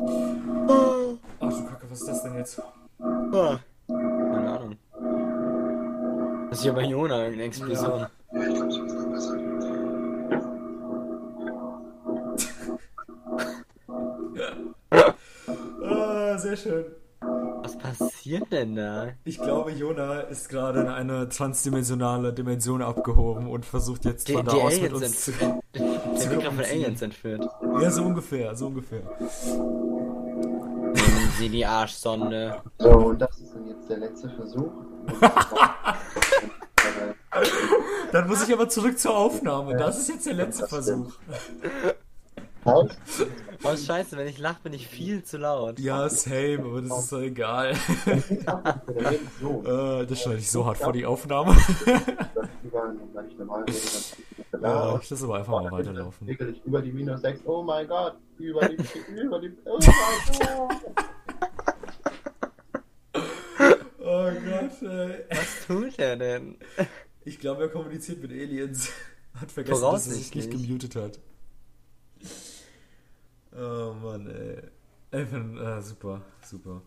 Ach du Kacke, was ist das denn jetzt? Ah. Keine Ahnung. Das ist ja bei Jona irgendeine Explosion. Ah, sehr schön. Was passiert denn da? Ich glaube, Jona ist gerade in eine transdimensionale Dimension abgehoben und versucht jetzt Die, von da die aus mit Aliens uns zu... Der wird gerade von. Aliens entführt. Ja, so ungefähr, so ungefähr. Sie die Arschsonde. So, und das ist dann jetzt der letzte Versuch. Dann muss ich aber zurück zur Aufnahme. Das ist jetzt der letzte Versuch. Haus? Oh, scheiße, wenn ich lache, bin ich viel zu laut. Ja, same, aber das ist doch egal. Äh, das schneide ich so hart vor die Aufnahme. Ja, ich lasse aber einfach mal weiterlaufen. Über die minus 6. Oh mein Gott. Über die, über die, oh mein Gott. Oh Gott, ey. Was tut er denn? Ich glaube, er kommuniziert mit Aliens. Hat vergessen, dass er sich nicht gemutet hat. Oh Mann, ey. Bin, äh, super, super.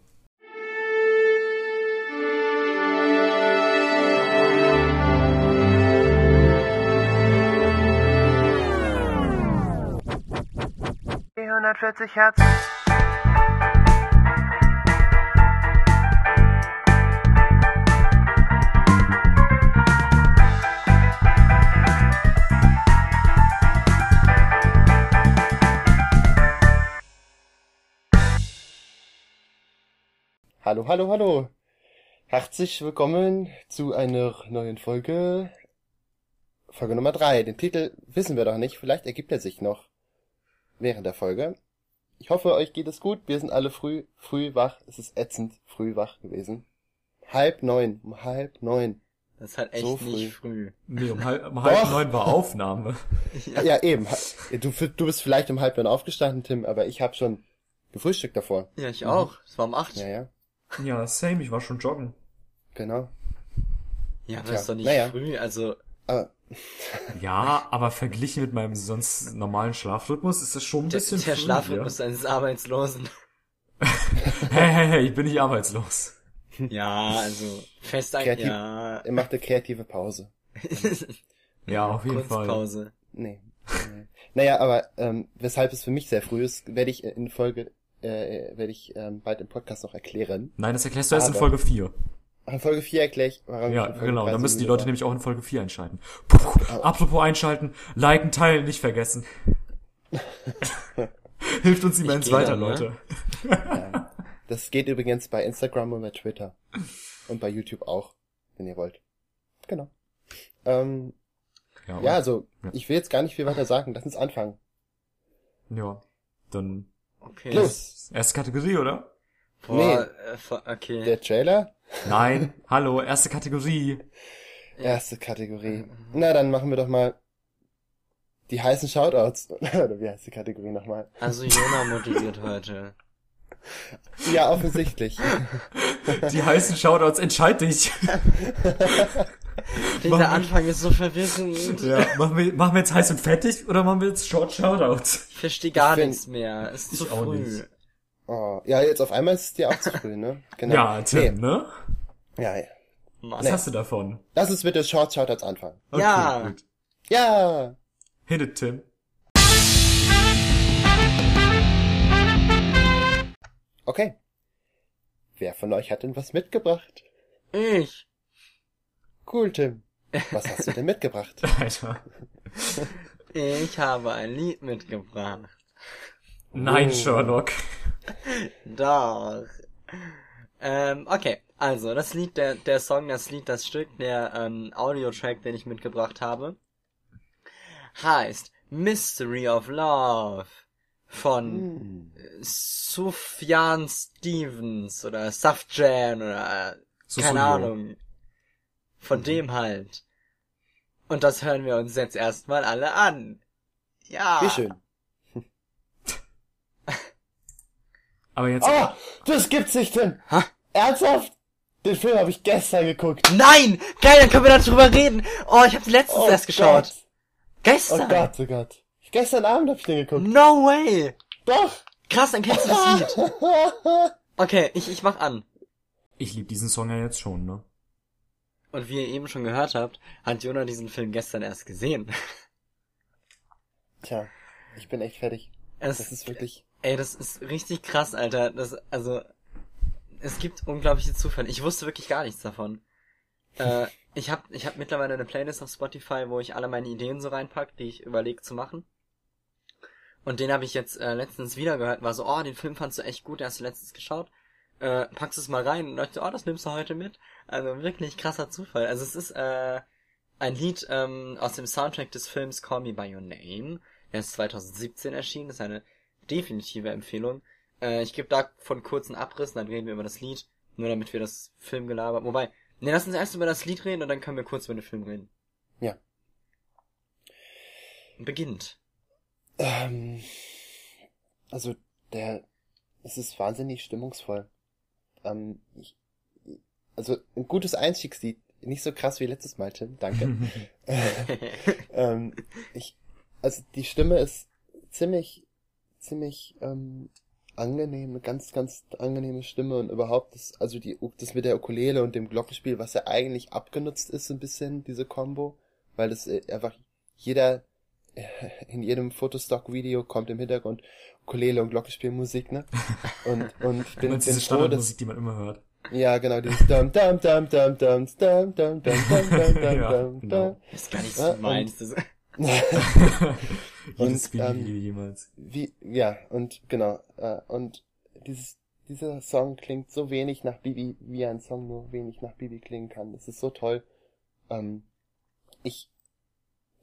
Die 140 Hertz. Hallo, hallo, hallo. Herzlich willkommen zu einer neuen Folge. Folge Nummer 3. Den Titel wissen wir doch nicht. Vielleicht ergibt er sich noch während der Folge. Ich hoffe, euch geht es gut. Wir sind alle früh, früh wach. Es ist ätzend früh wach gewesen. Halb neun, um halb neun. Das ist halt echt So früh. nicht früh. Nee, um halb, um halb neun war Aufnahme. Ja, eben. Du, du bist vielleicht um halb neun aufgestanden, Tim, aber ich habe schon gefrühstückt davor. Ja, ich auch. Es war um 8. Ja, ja, Ja, same, ich war schon joggen. genau. Ja, aber Tja, das ist doch nicht naja. früh. Also, Aber Ja, aber verglichen mit meinem sonst normalen Schlafrhythmus ist das schon ein der, bisschen der früh, Schlafrhythmus eines Arbeitslosen. Ja? Hey, hey, hey, ich bin nicht arbeitslos. Ja, also, fest ein, Kreativ- ja. er macht eine kreative Pause. Ja, auf jeden Fall. Kunstpause. Nee. naja, aber ähm, weshalb es für mich sehr früh ist, werde ich in Folge, äh, werde ich ähm, bald im Podcast noch erklären. Nein, das erklärst du erst in Folge 4. In Folge 4 erkläre ich, warum Ja, genau. 3 Dann so müssen die Leute war. nämlich auch in Folge 4 einschalten. Puh, apropos einschalten, liken, teilen, nicht vergessen. Hilft uns immens weiter, dann, ne? Leute. Ja. Das geht übrigens bei Instagram und bei Twitter. Und bei YouTube auch, wenn ihr wollt. Genau. Ähm, Ja, ja, also, Ja. ich will jetzt gar nicht viel weiter sagen. Lass uns anfangen. ja. Dann Okay. Los! erste Kategorie, oder? Boah, Nee. äh, okay. Der Trailer? Nein, hallo, erste Kategorie. Erste Kategorie. Na, dann machen wir doch mal die heißen Shoutouts. Oder wie heißt die Kategorie nochmal? Also, Jona moderiert heute. Ja, offensichtlich. Die heißen Shoutouts, entscheid dich. Dieser Anfang ist so verwirrend. Ja, machen wir, machen wir jetzt heiß und fettig oder machen wir jetzt Short Shoutouts? Ich verstehe gar find- nichts mehr. Es ist zu Ich auch früh. nicht. Oh, ja, jetzt auf einmal ist es dir auch zu früh, ne? Genau. Ja, Tim, ne? Nee, ja, ja. Mann. Was hast du davon? Lass uns mit den Short Shoutouts anfangen. Okay, Ja. gut. Ja! Hit it, Tim. Okay. Wer von euch hat denn was mitgebracht? Ich. Cool, Tim. Was hast du denn mitgebracht? Alter. Ich habe ein Lied mitgebracht. Nein, Oh. Sherlock. Doch. Ähm, okay. Also, das Lied, der, der Song, das Lied, das Stück, der ähm, Audiotrack, den ich mitgebracht habe, heißt Mystery of Love von Hm. Sufjan Stevens oder Safjan oder äh, keine. Ahnung. Von dem halt. Und das hören wir uns jetzt erstmal alle an. Ja. Wie schön. Aber jetzt, Oh, das gibt's nicht, Tim. Ha? Ernsthaft? Den Film habe ich gestern geguckt. Nein! Geil, dann können wir darüber reden. Oh, ich habe letztens Oh erst geschaut. Gott. Gestern. Oh Gott, oh Gott. Gestern Abend habe ich den geguckt. No way. Doch. Krass, dann kennst du das Lied. Okay, ich, ich mach an. Ich liebe diesen Song ja jetzt schon, ne? Und wie ihr eben schon gehört habt, hat Jonah diesen Film gestern erst gesehen. Tja, ich bin echt fertig. Es, Das ist wirklich. ey, das ist richtig krass, Alter. Das, also, es gibt unglaubliche Zufälle. Ich wusste wirklich gar nichts davon. äh, ich habe ich hab mittlerweile eine Playlist auf Spotify, wo ich alle meine Ideen so reinpack, die ich überlege zu machen. Und den habe ich jetzt äh, letztens wieder gehört, war so, oh, den Film fandst du echt gut, den hast du letztens geschaut. Äh, packst es mal rein und dachte, oh, das nimmst du heute mit. Also wirklich krasser Zufall. Also es ist äh, ein Lied ähm, aus dem Soundtrack des Films Call Me By Your Name. Der ist 2017 erschienen, das ist eine definitive Empfehlung. Äh, ich gebe davon kurzen Abriss, dann reden wir über das Lied, nur damit wir das Filmgelaber. Wobei, ne, lass uns erst über das Lied reden und dann können wir kurz über den Film reden. Ja. Beginnt. Ähm, also der, es ist wahnsinnig stimmungsvoll. Ähm, ich, also ein gutes Einstiegslied, nicht so krass wie letztes Mal, Tim, danke. ähm, ich, also die Stimme ist ziemlich, ziemlich ähm, angenehm, eine ganz, ganz angenehme Stimme und überhaupt das, also die, das mit der Ukulele und dem Glockenspiel, was ja eigentlich abgenutzt ist, so ein bisschen diese Combo, weil das äh, einfach jeder in jedem Fotostock-Video kommt im Hintergrund Ukulele und Glockenspielmusik, ne? Und, und Ich bin, bin diese froh, dass, Standardmusik, die man immer hört. ja, genau, dieses dum dum dum dum dum dum dum dum dum dum dum Ja, dum genau. dum. Das ist gar nicht Ja, so und- meins. Das, Jedes Und, Spiel ähm, wie jemals. Wie, ja, und genau, äh, und dieses, dieser Song klingt so wenig nach Bibi, wie ein Song nur wenig nach Bibi klingen kann. Das ist so toll. Ähm, ich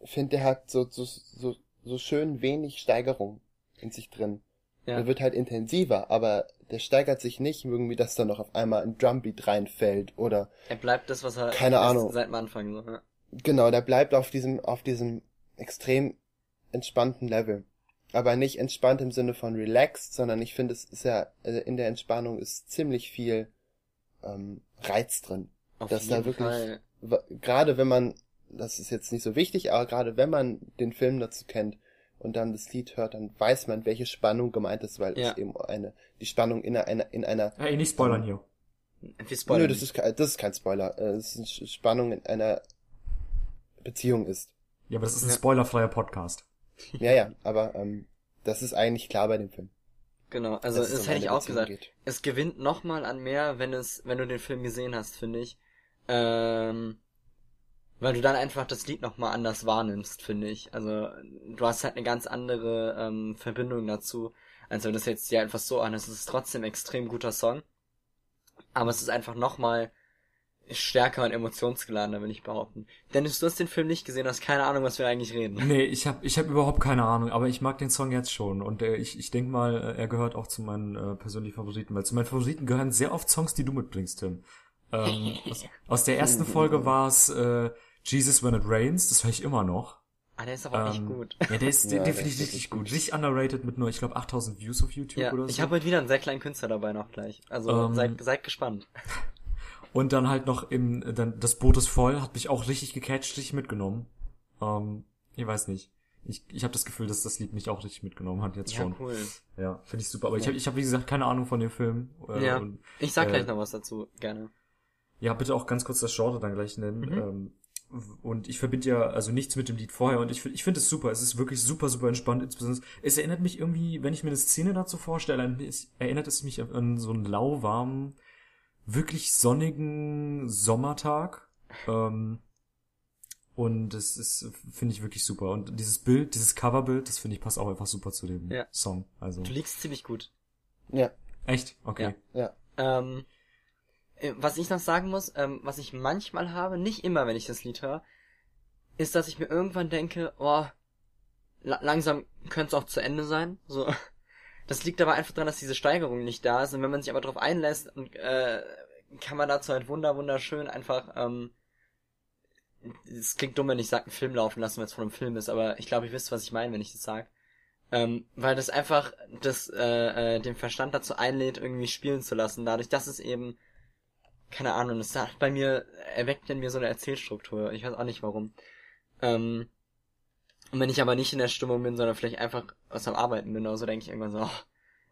finde, der hat so, so, so, so schön wenig Steigerung in sich drin. ja. Der wird halt intensiver, aber der steigert sich nicht irgendwie, dass da noch auf einmal ein Drumbeat reinfällt oder Er bleibt das, was er Keine Ahnung. seit dem Anfang so. Ja. Genau, der bleibt auf diesem, auf diesem extrem entspannten Level. Aber nicht entspannt im Sinne von relaxed, sondern ich finde, es ist ja, also in der Entspannung ist ziemlich viel ähm, Reiz drin. Auf Das ist da jeden wirklich- Gerade wenn man, das ist jetzt nicht so wichtig, aber gerade wenn man den Film dazu kennt und dann das Lied hört, dann weiß man, welche Spannung gemeint ist, weil Ja. es eben eine, die Spannung in einer, in einer, Ey, nicht spoilern hier. Wir spoilern nö, das ist, das ist kein Spoiler, äh, es ist eine Spannung in einer Beziehung ist. Ja, aber das ist ein Ja. spoilerfreier Podcast. Ja, ja, aber ähm, das ist eigentlich klar bei dem Film. Genau, also das es um hätte ich auch Beziehung gesagt. geht. Es gewinnt nochmal an mehr, wenn es, wenn du den Film gesehen hast, finde ich. Ähm, weil du dann einfach das Lied nochmal anders wahrnimmst, finde ich. Also du hast halt eine ganz andere ähm, Verbindung dazu, als wenn das jetzt dir einfach so an. Es ist trotzdem ein extrem guter Song, aber es ist einfach nochmal stärker und emotionsgeladener, will ich behaupten. Dennis, du hast den Film nicht gesehen, hast keine Ahnung, was wir eigentlich reden. Nee, ich habe ich hab überhaupt keine Ahnung, aber ich mag den Song jetzt schon und äh, ich, ich denke mal, äh, er gehört auch zu meinen äh, persönlichen Favoriten, weil zu meinen Favoriten gehören sehr oft Songs, die du mitbringst, Tim. Ähm, aus, aus der ersten Folge war es äh, Jesus When It Rains, das höre ich immer noch. Ah, der ist aber echt Ähm, gut. Ja, der ist, Ja, den, der den finde ist ich richtig gut. gut. Richtig underrated mit nur, ich glaube, 8000 Views auf YouTube Ja, oder so. ich habe heute wieder einen sehr kleinen Künstler dabei noch gleich. Also Ähm, seid, seid gespannt. Und dann halt noch im, dann, das Boot ist voll, hat mich auch richtig gecatcht, richtig mitgenommen. Ähm, ich weiß nicht. Ich, ich habe das Gefühl, dass das Lied mich auch richtig mitgenommen hat, jetzt Ja, schon. cool. Ja, finde ich super. Aber ich habe, ich hab, wie gesagt, keine Ahnung von dem Film. Äh, Ja. Und, Ich sag Äh, gleich noch was dazu, gerne. ja, bitte auch ganz kurz das Genre dann gleich nennen. Mhm. Ähm, und ich verbinde ja also nichts mit dem Lied vorher und ich, ich finde es super. Es ist wirklich super, super entspannt. Insbesondere, es erinnert mich irgendwie, wenn ich mir eine Szene dazu vorstelle, an- es erinnert es mich an so einen lauwarmen, wirklich sonnigen Sommertag. Ähm, und es ist, finde ich wirklich super. Und dieses Bild, dieses Coverbild, das finde ich passt auch einfach super zu dem Ja. Song. Also, Du liegst ziemlich gut. Ja, echt? Okay. ja. Ähm, äh, was ich noch sagen muss, ähm, was ich manchmal habe, nicht immer, wenn ich das Lied höre, ist, dass ich mir irgendwann denke, oh, la langsam könnte es auch zu Ende sein. So. Das liegt aber einfach daran, dass diese Steigerung nicht da ist. Und wenn man sich aber darauf einlässt, und, äh, kann man dazu halt wunder wunderschön einfach, ähm, es klingt dumm, wenn ich sage, einen Film laufen lassen, wenn es von einem Film ist, aber ich glaube, ihr wisst, was ich meine, wenn ich das sage. Ähm, weil das einfach das, äh, äh, den Verstand dazu einlädt, irgendwie spielen zu lassen, dadurch, dass es eben, keine Ahnung, das hat bei mir, erweckt in mir so eine Erzählstruktur. Ich weiß auch nicht warum. Ähm, und wenn ich aber nicht in der Stimmung bin, sondern vielleicht einfach was am Arbeiten bin oder so, denke ich irgendwann so, oh,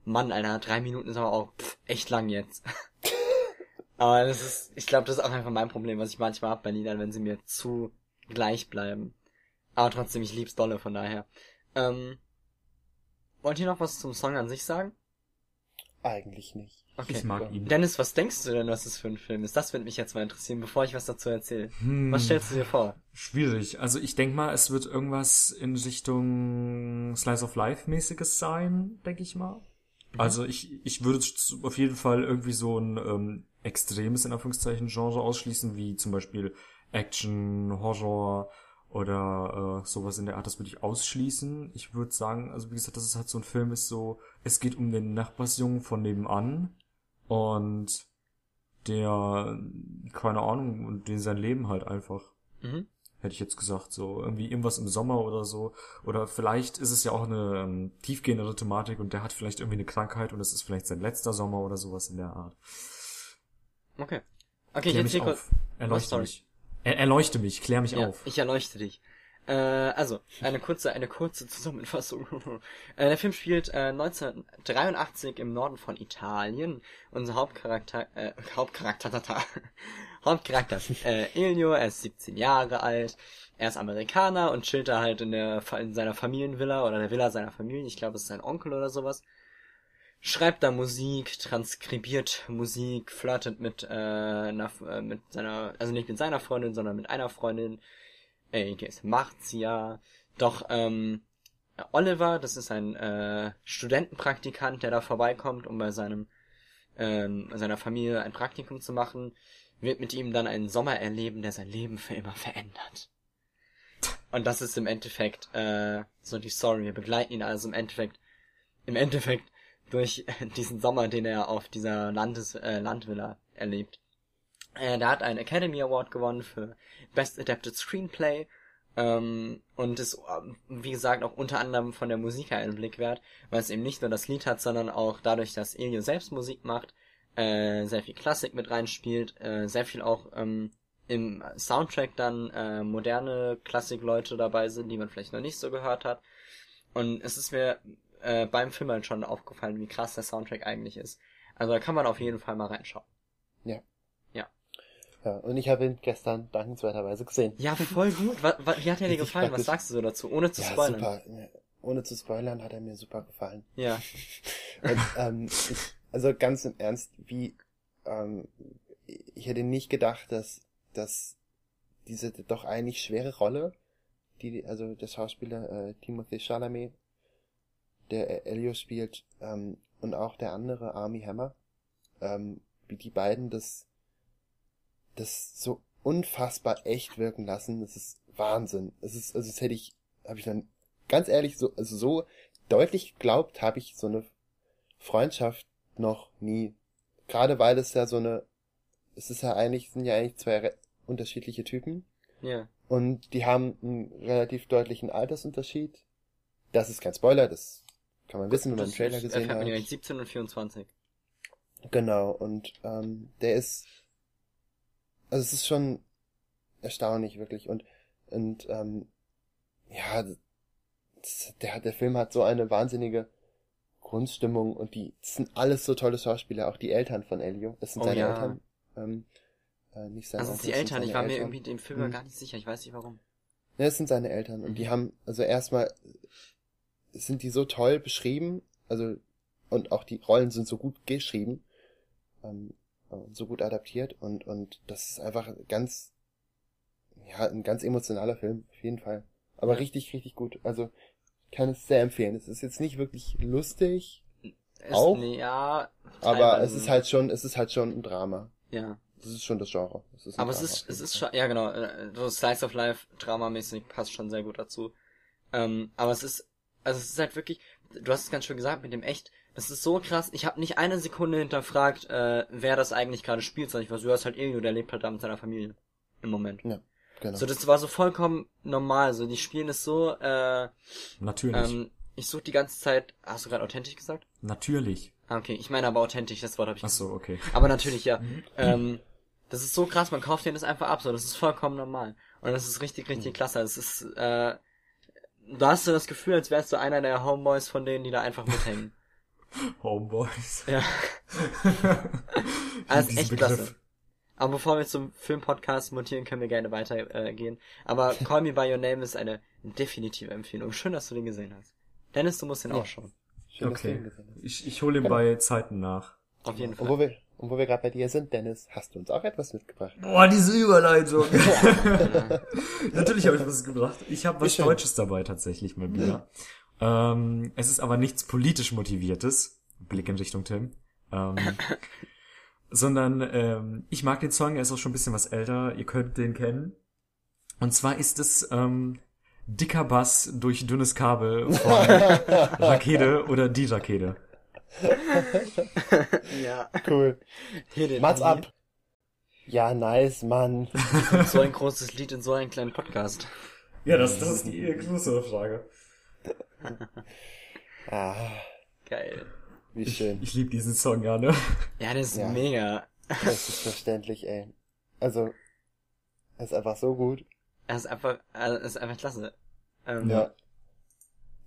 Mann, Alter, drei Minuten ist aber auch pff, echt lang jetzt. aber das ist, ich glaube, das ist auch einfach mein Problem, was ich manchmal hab bei Liedern, wenn sie mir zu gleich bleiben. Aber trotzdem, ich lieb's dolle, von daher. Ähm, wollt ihr noch was zum Song an sich sagen? Eigentlich nicht. Okay. Ich mag ihn. Dennis, was denkst du denn, was das für ein Film ist? Das würde mich jetzt mal interessieren, bevor ich was dazu erzähle. Hm. Was stellst du dir vor? Schwierig. Also ich denk mal, es wird irgendwas in Richtung Slice of Life mäßiges sein, denke ich mal. Also ich, ich würde auf jeden Fall irgendwie so ein ähm, extremes, in Anführungszeichen, Genre ausschließen, wie zum Beispiel Action, Horror oder äh, sowas in der Art. Das würde ich ausschließen. Ich würde sagen, also wie gesagt, dass es halt so ein Film ist, so, es geht um den Nachbarsjungen von nebenan und der, keine Ahnung, und den sein Leben halt einfach Mhm. hätte ich jetzt gesagt, so irgendwie irgendwas im Sommer oder so. Oder vielleicht ist es ja auch eine ähm, tiefgehendere Thematik und der hat vielleicht irgendwie eine Krankheit und es ist vielleicht sein letzter Sommer oder sowas in der Art. Okay. Okay, Klär mich hier kurz. auf. Erleuchte sorry. mich. Er, erleuchte mich, klär mich Ja, auf. ich erleuchte dich. Äh, also, eine kurze, eine kurze Zusammenfassung. äh, der Film spielt äh, 1983 im Norden von Italien. Unser Hauptcharakter, äh, Hauptcharakter, tata. Hauptcharakter, äh, Elio, er ist 17 Jahre alt, er ist Amerikaner und chillt da halt in der, in seiner Familienvilla oder der Villa seiner Familie, ich glaube, es ist sein Onkel oder sowas. Schreibt da Musik, transkribiert Musik, flirtet mit, äh, einer, äh, mit seiner, also nicht mit seiner Freundin, sondern mit einer Freundin, äh, die ist Marzia. Doch, ähm, Oliver, das ist ein äh, Studentenpraktikant, der da vorbeikommt, um bei seinem ähm, seiner Familie ein Praktikum zu machen, wird mit ihm dann einen Sommer erleben, der sein Leben für immer verändert. Und das ist im Endeffekt äh, so die Story. Wir begleiten ihn also im Endeffekt, im Endeffekt durch diesen Sommer, den er auf dieser Landes äh, Landvilla erlebt. Äh, der hat einen Academy Award gewonnen für Best Adapted Screenplay ähm, und ist, ähm, wie gesagt, auch unter anderem von der Musik her einen Blick wert, weil es eben nicht nur das Lied hat, sondern auch dadurch, dass Elio selbst Musik macht, äh, sehr viel Klassik mit reinspielt, äh, sehr viel auch ähm, im Soundtrack dann äh, moderne Klassikleute dabei sind, die man vielleicht noch nicht so gehört hat. Und es ist mir äh, beim Film halt schon aufgefallen, wie krass der Soundtrack eigentlich ist. Also da kann man auf jeden Fall mal reinschauen. Ja, und ich habe ihn gestern dankenswerterweise gesehen. Ja, voll gut. Wa- wa- wie hat er dir gefallen? Was sagst du so dazu? Ohne zu ja, spoilern. super. Ja, Ohne zu spoilern hat er mir super gefallen. Ja. Und, ähm, ich, also ganz im Ernst, wie ähm, ich hätte nicht gedacht, dass dass diese doch eigentlich schwere Rolle, die also der Schauspieler äh, Timothy Chalamet, der Elio spielt, ähm, und auch der andere Army Hammer, ähm, wie die beiden das das so unfassbar echt wirken lassen, das ist Wahnsinn. Es ist also das hätte ich habe ich dann ganz ehrlich so also so deutlich geglaubt, habe ich so eine Freundschaft noch nie. Gerade weil es ja so eine, es ist ja eigentlich, sind ja eigentlich zwei unterschiedliche Typen Ja. und die haben einen relativ deutlichen Altersunterschied. Das ist kein Spoiler, das kann man wissen, wenn man den Das Trailer gesehen erfährt man ja hat. nicht 17 und 24. Genau, und ähm, der ist, also es ist schon erstaunlich, wirklich. Und, und ähm, ja, das, der, der Film hat so eine wahnsinnige Grundstimmung und die sind alles so tolle Schauspieler, auch die Eltern von Elio. Das sind Oh seine ja. Eltern. Ähm, äh, nicht seine Also es Onkel, sind die Eltern, ich war mir Eltern. irgendwie dem Film Mhm. gar nicht sicher, ich weiß nicht warum. Ja, das sind seine Eltern und die haben, also erstmal sind die so toll beschrieben, also und auch die Rollen sind so gut geschrieben, ähm, so gut adaptiert und und das ist einfach ganz, ja, ein ganz emotionaler Film auf jeden Fall, aber richtig richtig gut. Also ich kann es sehr empfehlen. Es ist jetzt nicht wirklich lustig, Ist, Auch? Nee, ja. aber es ist halt schon, es ist halt schon ein Drama. Ja. Das ist schon das Genre. Es ist Aber es Drama ist, auf es ist schon, ja genau, äh, so Slice of Life, dramamäßig passt schon sehr gut dazu. Ähm, aber es ist, also es ist halt wirklich, du hast es ganz schön gesagt mit dem echt, das ist so krass, ich habe nicht eine Sekunde hinterfragt, äh, wer das eigentlich gerade spielt, sondern ich war so, ja, ist halt Elio, der lebt halt da mit seiner Familie. Im Moment. Ja, genau. So, das war so vollkommen normal, so, die spielen es so, äh, Natürlich. ähm, ich suche die ganze Zeit, hast du gerade authentisch gesagt? Natürlich. Ah, okay, ich meine aber authentisch, das Wort habe ich Ach so, okay. aber natürlich, ja. Ähm, das ist so krass, man kauft denen das einfach ab, so, das ist vollkommen normal. Und das ist richtig, richtig klasse. Es ist, äh, da hast du das Gefühl, als wärst du einer der Homeboys von denen, die da einfach mithängen. Homeboys. Ja. Also echt diesen klasse. Begriff. Aber bevor wir zum Filmpodcast montieren, können wir gerne weitergehen. Äh, gehen. Aber Call Me By Your Name ist eine definitive Empfehlung. Schön, dass du den gesehen hast. Dennis, du musst den Ja. auch schauen. Schön, Okay. Ich, ich hole ihn bei Zeiten nach. Auf jeden Und Fall. wo wir, und wo wir gerade bei dir sind, Dennis, hast du uns auch etwas mitgebracht? Boah, diese Überleitung. Natürlich habe ich was gebracht. Ich habe was. Deutsches dabei tatsächlich mal wieder. Ähm, es ist aber nichts politisch motiviertes. Blick in Richtung Tim. Ähm, sondern ähm, ich mag den Song, er ist auch schon ein bisschen was älter. Ihr könnt den kennen. Und zwar ist es ähm, Dicker Bass durch dünnes Kabel von Rakete oder die Rakete. ja. Cool. Hier den Mats ab. Ja, nice, Mann. So ein großes Lied in so einem kleinen Podcast. Ja, das, das ist die größere Frage. Ah, Geil. wie schön. Ich liebe diesen Song ja, ne? Ja, das ist Ja. mega. Das ist verständlich, ey. Also, es ist einfach so gut. Er ist einfach, er ist einfach klasse. Ähm, Ja.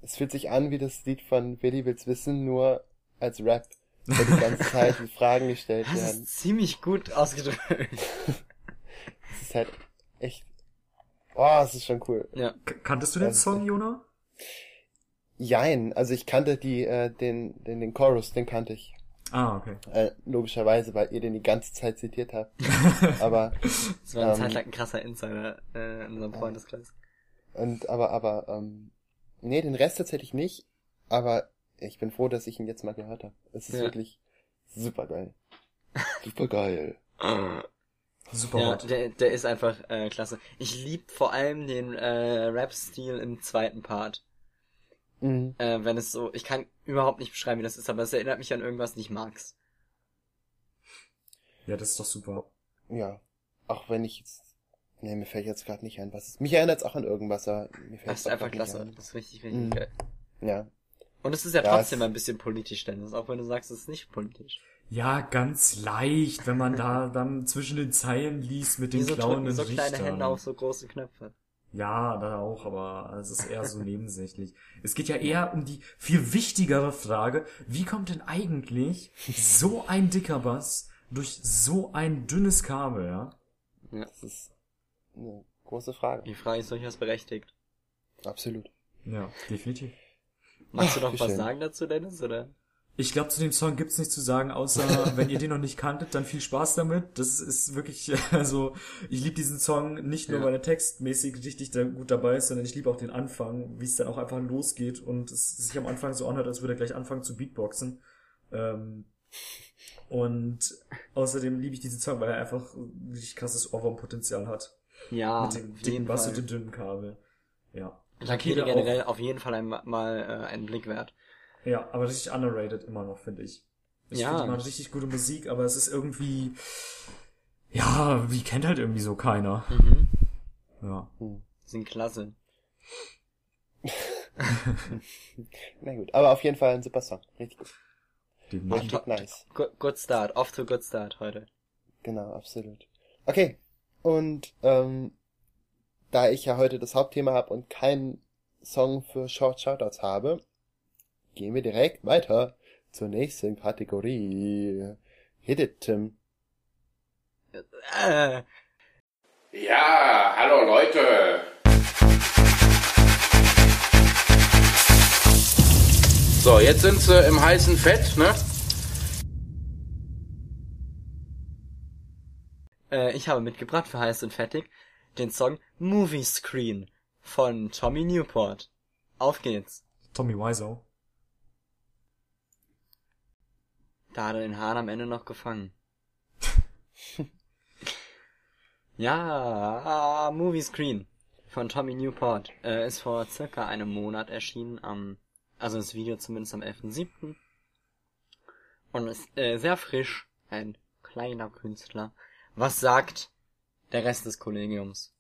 Es fühlt sich an wie das Lied von Willi will's wissen, nur als Rap. Wo die ganze Zeit die Fragen gestellt Das werden. ist ziemlich gut ausgedrückt. Es ist halt echt. Oh, es ist schon cool. ja. K kanntest du den Das ist Song, echt- Jona? Jein, also ich kannte die, äh, den, den, den Chorus, den kannte ich. Ah, okay. Äh, logischerweise, weil ihr den die ganze Zeit zitiert habt. Aber, Das war eine Ähm, Zeit lang ein krasser Insider äh, in unserem Freundeskreis. und, aber, aber, ähm, nee, den Rest tatsächlich nicht. Aber ich bin froh, dass ich ihn jetzt mal gehört habe. Es ist Ja. wirklich super geil. Super geil. Super Ja, der, der ist einfach äh, klasse. Ich lieb vor allem den äh, Rap-Stil im zweiten Part. Mhm. Äh, wenn es so, ich kann überhaupt nicht beschreiben, wie das ist, aber es erinnert mich an irgendwas, nicht mag's. Ja, das ist doch super. Ja. Auch wenn ich jetzt, nee, mir fällt jetzt gerade nicht ein, was es, mich erinnert es auch an irgendwas, aber mir fällt Das ist einfach klasse. ein. Das ist richtig, richtig Mhm. geil. Ja. Und es ist ja Ja, trotzdem ein bisschen politisch, Dennis, auch wenn du sagst, es ist nicht politisch. Ja, ganz leicht, wenn man da dann zwischen den Zeilen liest mit den Wieso klauenden so kleine Richtern. Hände auf so große Knöpfe? Ja, da auch, aber es ist eher so nebensächlich. Es geht ja eher um die viel wichtigere Frage, wie kommt denn eigentlich so ein dicker Bass durch so ein dünnes Kabel, ja? Das ist eine große Frage. Die Frage ist durchaus berechtigt. Absolut. Ja, definitiv. Magst du Ach, noch wie was schön. sagen dazu, Dennis, oder? Ich glaube, zu dem Song gibt's nichts zu sagen, außer wenn ihr den noch nicht kanntet, dann viel Spaß damit. Das ist wirklich, also ich liebe diesen Song nicht nur, Ja. weil er textmäßig richtig gut dabei ist, sondern ich liebe auch den Anfang, wie es dann auch einfach losgeht und es sich am Anfang so anhört, als würde er gleich anfangen zu Beatboxen. Ähm, und außerdem liebe ich diesen Song, weil er einfach ein richtig krasses Ohrwurmpotenzial hat. Ja, mit dem dicken Bass und dem dünnen Kabel. Ja. Auch- generell auf jeden Fall einmal mal äh, einen Blick wert. Ja, aber richtig underrated immer noch, finde ich. Ich Ja. finde, die machen richtig gute Musik, aber es ist irgendwie, ja, die kennt halt irgendwie so keiner. Mhm. Ja. Sind klasse. Na gut. Aber auf jeden Fall ein super Song. Richtig gut. Richtig nice. Good, good start. Off to good start heute. Genau, absolut. Okay. Und ähm, da ich ja heute das Hauptthema habe und keinen Song für Short Shoutouts habe, gehen wir direkt weiter zur nächsten Kategorie. Hit it, Tim. Äh, Ja, hallo Leute. So, jetzt sind sie im heißen Fett, ne? äh, ich habe mitgebracht für heiß und fettig den Song Movie Screen von Tommy Newport. Auf geht's. Tommy Wiseau. Da hat er den Hahn am Ende noch gefangen. ja, Movie Screen von Tommy Newport äh, ist vor circa einem Monat erschienen, am, also das Video zumindest am 11.07. Und ist äh, sehr frisch, ein kleiner Künstler. Was sagt der Rest des Kollegiums?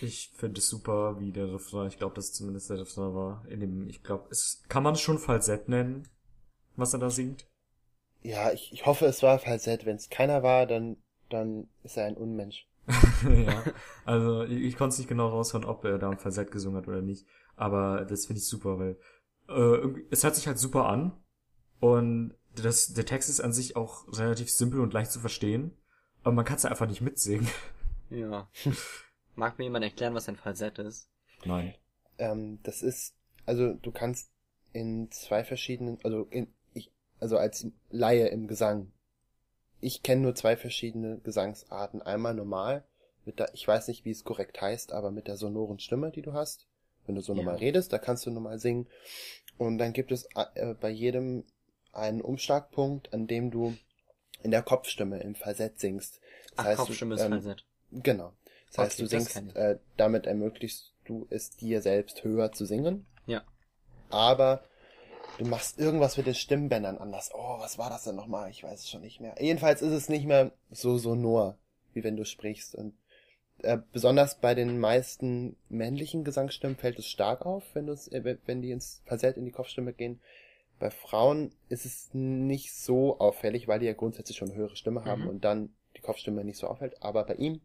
Ich finde es super, wie der Refrain, ich glaube, dass zumindest der Refrain war, in dem, ich glaube, es, kann man es schon Falsett nennen, was er da singt? Ja, ich, ich hoffe, es war Falsett. Wenn es keiner war, dann, dann ist er ein Unmensch. ja, also ich, ich konnte es nicht genau raushören, ob er da ein Falsett gesungen hat oder nicht, aber das finde ich super, weil äh, es hört sich halt super an, Und das, der Text ist an sich auch relativ simpel und leicht zu verstehen. Aber man kann es einfach nicht mitsingen. Ja. Mag mir jemand erklären, was ein Falsett ist? Nein. Ähm, das ist, also du kannst in zwei verschiedenen, also in, also als Laie im Gesang. Ich kenne nur zwei verschiedene Gesangsarten. Einmal normal, mit der, ich weiß nicht, wie es korrekt heißt, aber mit der sonoren Stimme, die du hast. Wenn du so Ja. normal redest, da kannst du normal singen. Und dann gibt es äh, bei jedem einen Umschlagpunkt, an dem du in der Kopfstimme im Falsett singst. Das Ach, heißt, du, Kopfstimme ist ähm, Falsett. Genau. Das heißt, Okay, du das kenn singst, äh, damit ermöglichst du es dir selbst höher zu singen. Ja. Aber du machst irgendwas mit den Stimmbändern anders. Oh, was war das denn nochmal? Ich weiß es schon nicht mehr. Jedenfalls ist es nicht mehr so sonor, wie wenn du sprichst. Und äh, besonders bei den meisten männlichen Gesangsstimmen fällt es stark auf, wenn du äh, wenn die ins Falsett in die Kopfstimme gehen. Bei Frauen ist es nicht so auffällig, weil die ja grundsätzlich schon eine höhere Stimme haben Mhm. und dann die Kopfstimme nicht so auffällt. Aber bei ihm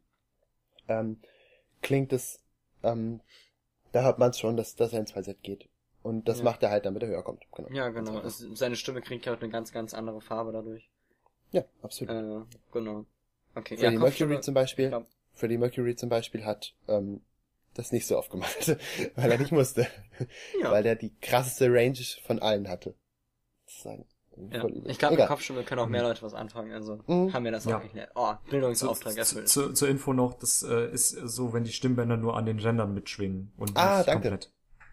ähm, klingt es, ähm, da hört man schon, dass, dass er ins Falsett geht. Und das Ja. macht er halt, damit er höher kommt. Genau. Ja, genau. Es, seine Stimme kriegt ja auch eine ganz, ganz andere Farbe dadurch. Ja, absolut. Äh, genau. Okay, Freddie ja, Mercury zum Beispiel, glaub- Freddie Mercury zum Beispiel hat ähm, das nicht so oft gemacht, weil er nicht musste, ja. weil er die krasseste Range von allen hatte. Sozusagen. ja. Voll übel. Ich glaube, mit. Kopfstimme können auch mehr Leute was anfangen, also Mhm. haben wir das Ja. auch geklärt. Oh, Zu, Bildungsauftrag zu, erfüllt. zu, zur Info noch, das äh, ist so, wenn die Stimmbänder nur an den Rändern mitschwingen und Ah, nicht danke. komplett.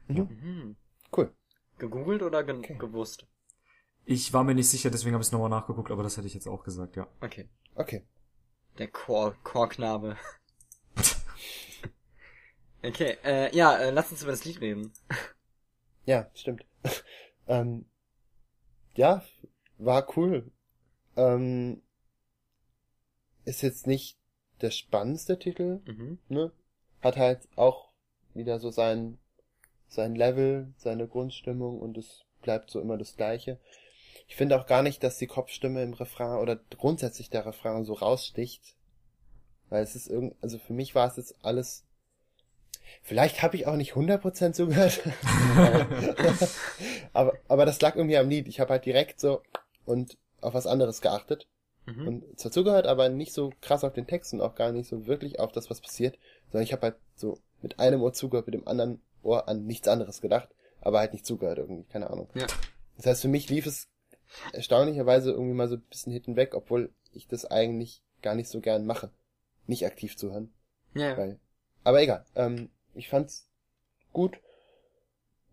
Mhm. Cool. Gegoogelt oder ge Okay. gewusst? Ich war mir nicht sicher, deswegen habe ich es nochmal nachgeguckt, aber das hätte ich jetzt auch gesagt, ja. Okay. Okay. Der Chor Chorknabe. okay, äh, ja, äh, lass uns über das Lied reden. Ja, stimmt. ähm, ja, war cool. Ähm, ist jetzt nicht der spannendste Titel, Mhm. ne? Hat halt auch wieder so sein, sein Level, seine Grundstimmung und es bleibt so immer das Gleiche. Ich finde auch gar nicht, dass die Kopfstimme im Refrain oder grundsätzlich der Refrain so raussticht. Weil es ist irgend, also für mich war es jetzt alles, vielleicht habe ich auch nicht 100% zugehört. aber, aber das lag irgendwie am Lied. Ich habe halt direkt so und auf was anderes geachtet. Mhm. Und zwar zugehört, aber nicht so krass auf den Text und auch gar nicht so wirklich auf das, was passiert, sondern ich habe halt so mit einem Ohr zugehört, mit dem anderen Ohr an nichts anderes gedacht, aber halt nicht zugehört irgendwie, keine Ahnung. Ja. Das heißt, für mich lief es erstaunlicherweise irgendwie mal so ein bisschen hinten weg, obwohl ich das eigentlich gar nicht so gern mache. Nicht aktiv zuhören, ja, ja. weil, aber egal, ähm, ich fand's gut.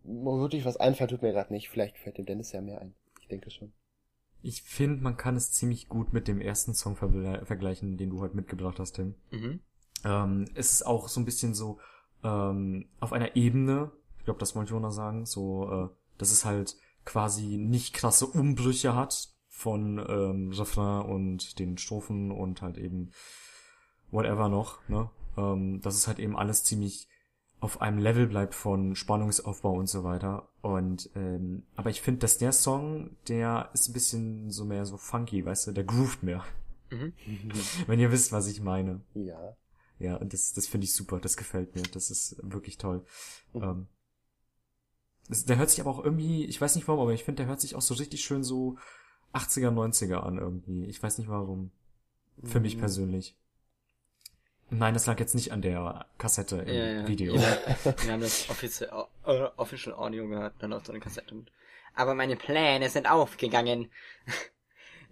Wo wirklich was einfällt, tut mir gerade nicht. Vielleicht fällt dem Dennis ja mehr ein. Ich denke schon. Ich finde, man kann es ziemlich gut mit dem ersten Song vergle- vergleichen, den du heute mitgebracht hast, Tim. Mhm. Ähm, es ist auch so ein bisschen so ähm, auf einer Ebene, ich glaube, das wollte Jonas sagen, so, äh, dass es halt quasi nicht krasse Umbrüche hat von ähm, Refrain und den Strophen und halt eben whatever noch, ne? Ähm, dass es halt eben alles ziemlich auf einem Level bleibt von Spannungsaufbau und so weiter. Und ähm, aber ich finde, dass der Song, der ist ein bisschen so mehr so funky, weißt du, der groovt mehr. Mhm. Wenn ihr wisst, was ich meine. Ja. Ja, und das, das finde ich super, das gefällt mir, das ist wirklich toll. Mhm. Ähm, das, der hört sich aber auch irgendwie, ich weiß nicht warum, aber ich finde, der hört sich auch so richtig schön so 80er, 90er an irgendwie. Ich weiß nicht warum. Für mich Mhm. persönlich. Nein, das lag jetzt nicht an der Kassette im Ja, ja. Video. Ja, wir haben das offiziell, Official Audio gehört, dann läuft so eine Kassette mit. Aber meine Pläne sind aufgegangen.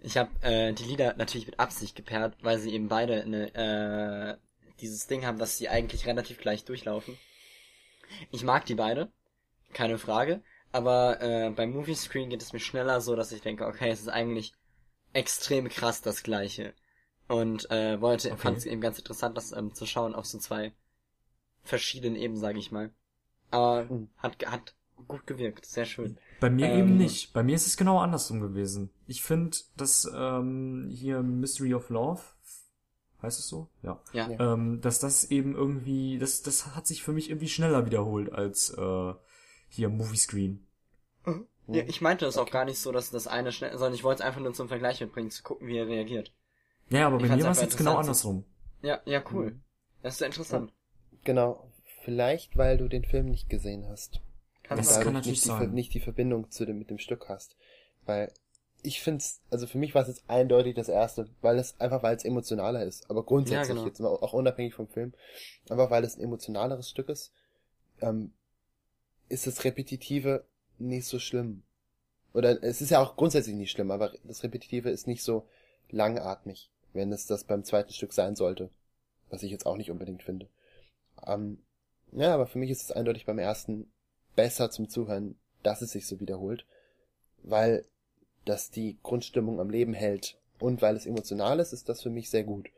Ich habe äh, die Lieder natürlich mit Absicht gepaart, weil sie eben beide eine, äh, dieses Ding haben, dass sie eigentlich relativ gleich durchlaufen. Ich mag die beide, keine Frage. Aber äh, beim Movie Screen geht es mir schneller so, dass ich denke, okay, es ist eigentlich extrem krass das Gleiche. Und äh, wollte, Okay. fand es eben ganz interessant, das ähm, zu schauen auf so zwei verschiedenen Ebenen, sage ich mal. Aber Mhm. hat hat gut gewirkt, sehr schön. Bei mir Ähm, eben nicht. Bei mir ist es genau andersrum gewesen. Ich finde, dass ähm, hier Mystery of Love, heißt es so? Ja. Ja. Ja. Ähm, dass das eben irgendwie, das, das hat sich für mich irgendwie schneller wiederholt als äh, hier Movie Screen. Ja, ich meinte das auch gar nicht so, dass das eine schnell, sondern ich wollte es einfach nur zum Vergleich mitbringen, zu gucken, wie er reagiert. Ja, aber Ich bei mir war es jetzt genau andersrum. Ja, ja, cool. Mhm. Das ist ja interessant. Genau. Vielleicht, weil du den Film nicht gesehen hast. Kann Das und kann natürlich nicht die, sein. Ver- nicht die Verbindung zu dem, mit dem Stück hast. Weil ich find's, also für mich war es jetzt eindeutig das erste, weil es einfach, weil es emotionaler ist. Aber grundsätzlich, Ja, genau. jetzt mal auch unabhängig vom Film, einfach weil es ein emotionaleres Stück ist, ähm, ist das Repetitive nicht so schlimm. Oder es ist ja auch grundsätzlich nicht schlimm, aber das Repetitive ist nicht so langatmig, wenn es das beim zweiten Stück sein sollte. Was ich jetzt auch nicht unbedingt finde. Ähm, ja, aber für mich ist es eindeutig beim ersten besser zum Zuhören, dass es sich so wiederholt, weil das die Grundstimmung am Leben hält und weil es emotional ist, ist das für mich sehr gut.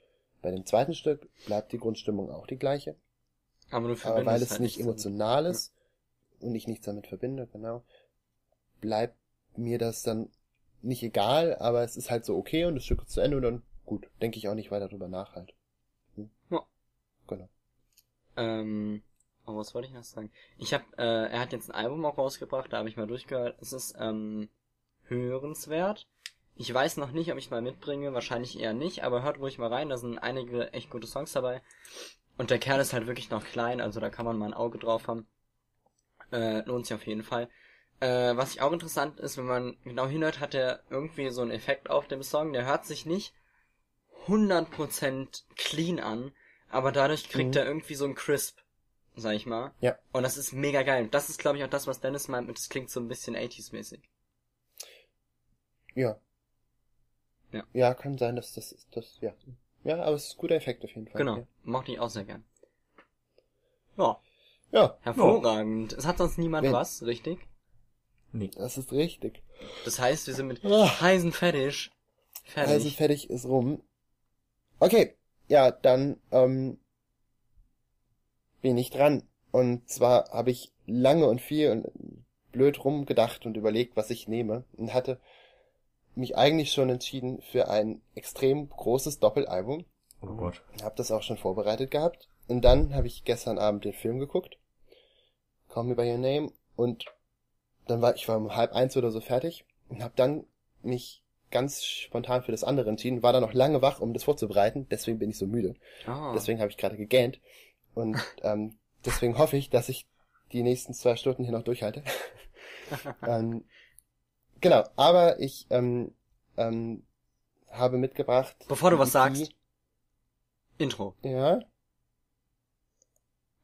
Bei dem zweiten Stück bleibt die Grundstimmung auch die gleiche, Aber du aber weil es halt nicht emotional ist und ich nichts damit verbinde, genau, bleibt mir das dann nicht egal, aber es ist halt so okay und das Stück ist zu Ende und dann gut, denke ich auch nicht weiter drüber nach halt. Hm? Ja. Genau. Ähm, oh, was wollte ich noch sagen? Ich habe, äh, er hat jetzt ein Album auch rausgebracht, da habe ich mal durchgehört. Es ist ähm, hörenswert. Ich weiß noch nicht, ob ich mal mitbringe, wahrscheinlich eher nicht, aber hört ruhig mal rein, da sind einige echt gute Songs dabei. Und der Kerl ist halt wirklich noch klein, also da kann man mal ein Auge drauf haben. Äh, lohnt sich auf jeden Fall. Äh, was ich auch interessant ist, wenn man genau hinhört, hat er irgendwie so einen Effekt auf dem Song. Der hört sich nicht 100% clean an, aber dadurch kriegt Mhm. er irgendwie so einen Crisp, sag ich mal. Ja. Und das ist mega geil. Das ist, glaube ich, auch das, was Dennis meint, mit das klingt so ein bisschen 80s-mäßig. Ja. Ja. Ja, kann sein, dass das ist, das, ja. Ja, aber es ist ein guter Effekt auf jeden Fall. Genau. Ja. Mochte ich auch sehr gern. Ja, ja, hervorragend. Es hat sonst niemand Wenn- was, richtig? Nee. das ist richtig. Das heißt, wir sind mit Ah. Heisen fertig. Fertig. Also fertig ist rum. Okay, ja, dann ähm, bin ich dran. Und zwar habe ich lange und viel und blöd rumgedacht und überlegt, was ich nehme. Und hatte mich eigentlich schon entschieden für ein extrem großes Doppelalbum. Oh Gott. Hab das auch schon vorbereitet gehabt. Und dann habe ich gestern Abend den Film geguckt. Call Me By Your Name. Und dann war ich war um halb eins oder so fertig und habe dann mich ganz spontan für das andere entschieden. War dann noch lange wach, um das vorzubereiten. Deswegen bin ich so müde. oh. Deswegen habe ich gerade gegähnt. Und ähm, deswegen hoffe ich, dass ich die nächsten zwei Stunden hier noch durchhalte. ähm, genau, aber ich ähm, ähm, habe mitgebracht. Bevor du was die- sagst. Intro. Ja,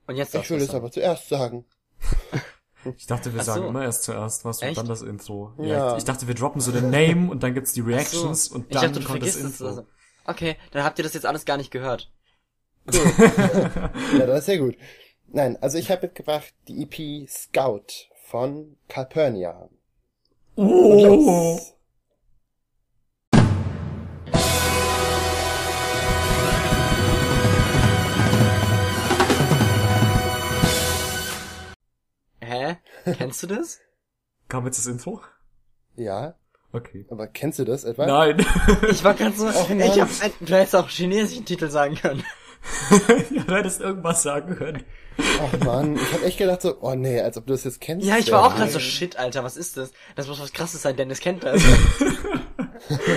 Und jetzt ich will du es aber zuerst sagen. Ich dachte, wir Ach sagen so. immer erst zuerst was und Echt? dann das Intro. Ja. Ja. Ich, dachte, wir droppen so den Name und dann gibt's die Ach so. Reactions und Ich dann dachte, du kommt das. Intro. Also. Okay, dann habt ihr das jetzt alles gar nicht gehört. Ja, das ist sehr gut. Nein, also ich habe mitgebracht die EP Scout von Calpurnia. Und Oh! los. Hä? Kennst du das? Kam jetzt das Intro? Ja, Okay. aber kennst du das etwa? Nein. Ich war ganz so. Mann. ich hab, du hättest auch chinesischen Titel sagen können. ja, du hättest irgendwas sagen können. Ach man, ich habe echt gedacht so, oh nee, als ob du das jetzt kennst. Ja, ich war auch gerade so, shit, Alter, was ist das? Das muss was krasses sein, Dennis kennt das.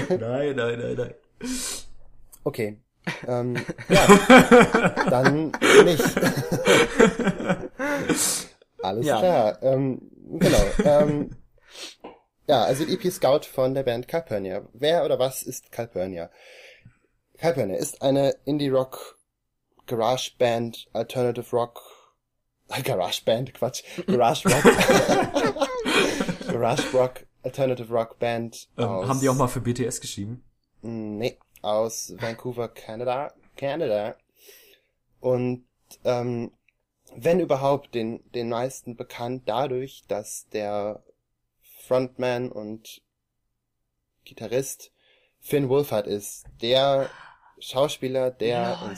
Nein, nein, nein, nein. Okay. Ähm, ja, dann nicht. Alles Ja. klar. Ähm, genau. Ähm, ja, also EP Scout von der Band Calpurnia. Wer oder was ist Calpurnia? Calpurnia ist eine Indie-Rock, Garage-Band, Alternative Rock, Garage Band, Quatsch, Garage Rock, Garage Rock, Alternative Rock Band. Ähm, aus- haben die auch mal für BTS geschrieben? Nee, aus Vancouver, Canada, Canada. Und ähm, wenn überhaupt den den meisten bekannt dadurch, dass der Frontman und Gitarrist Finn Wolfhard ist, der Schauspieler, der Lol. in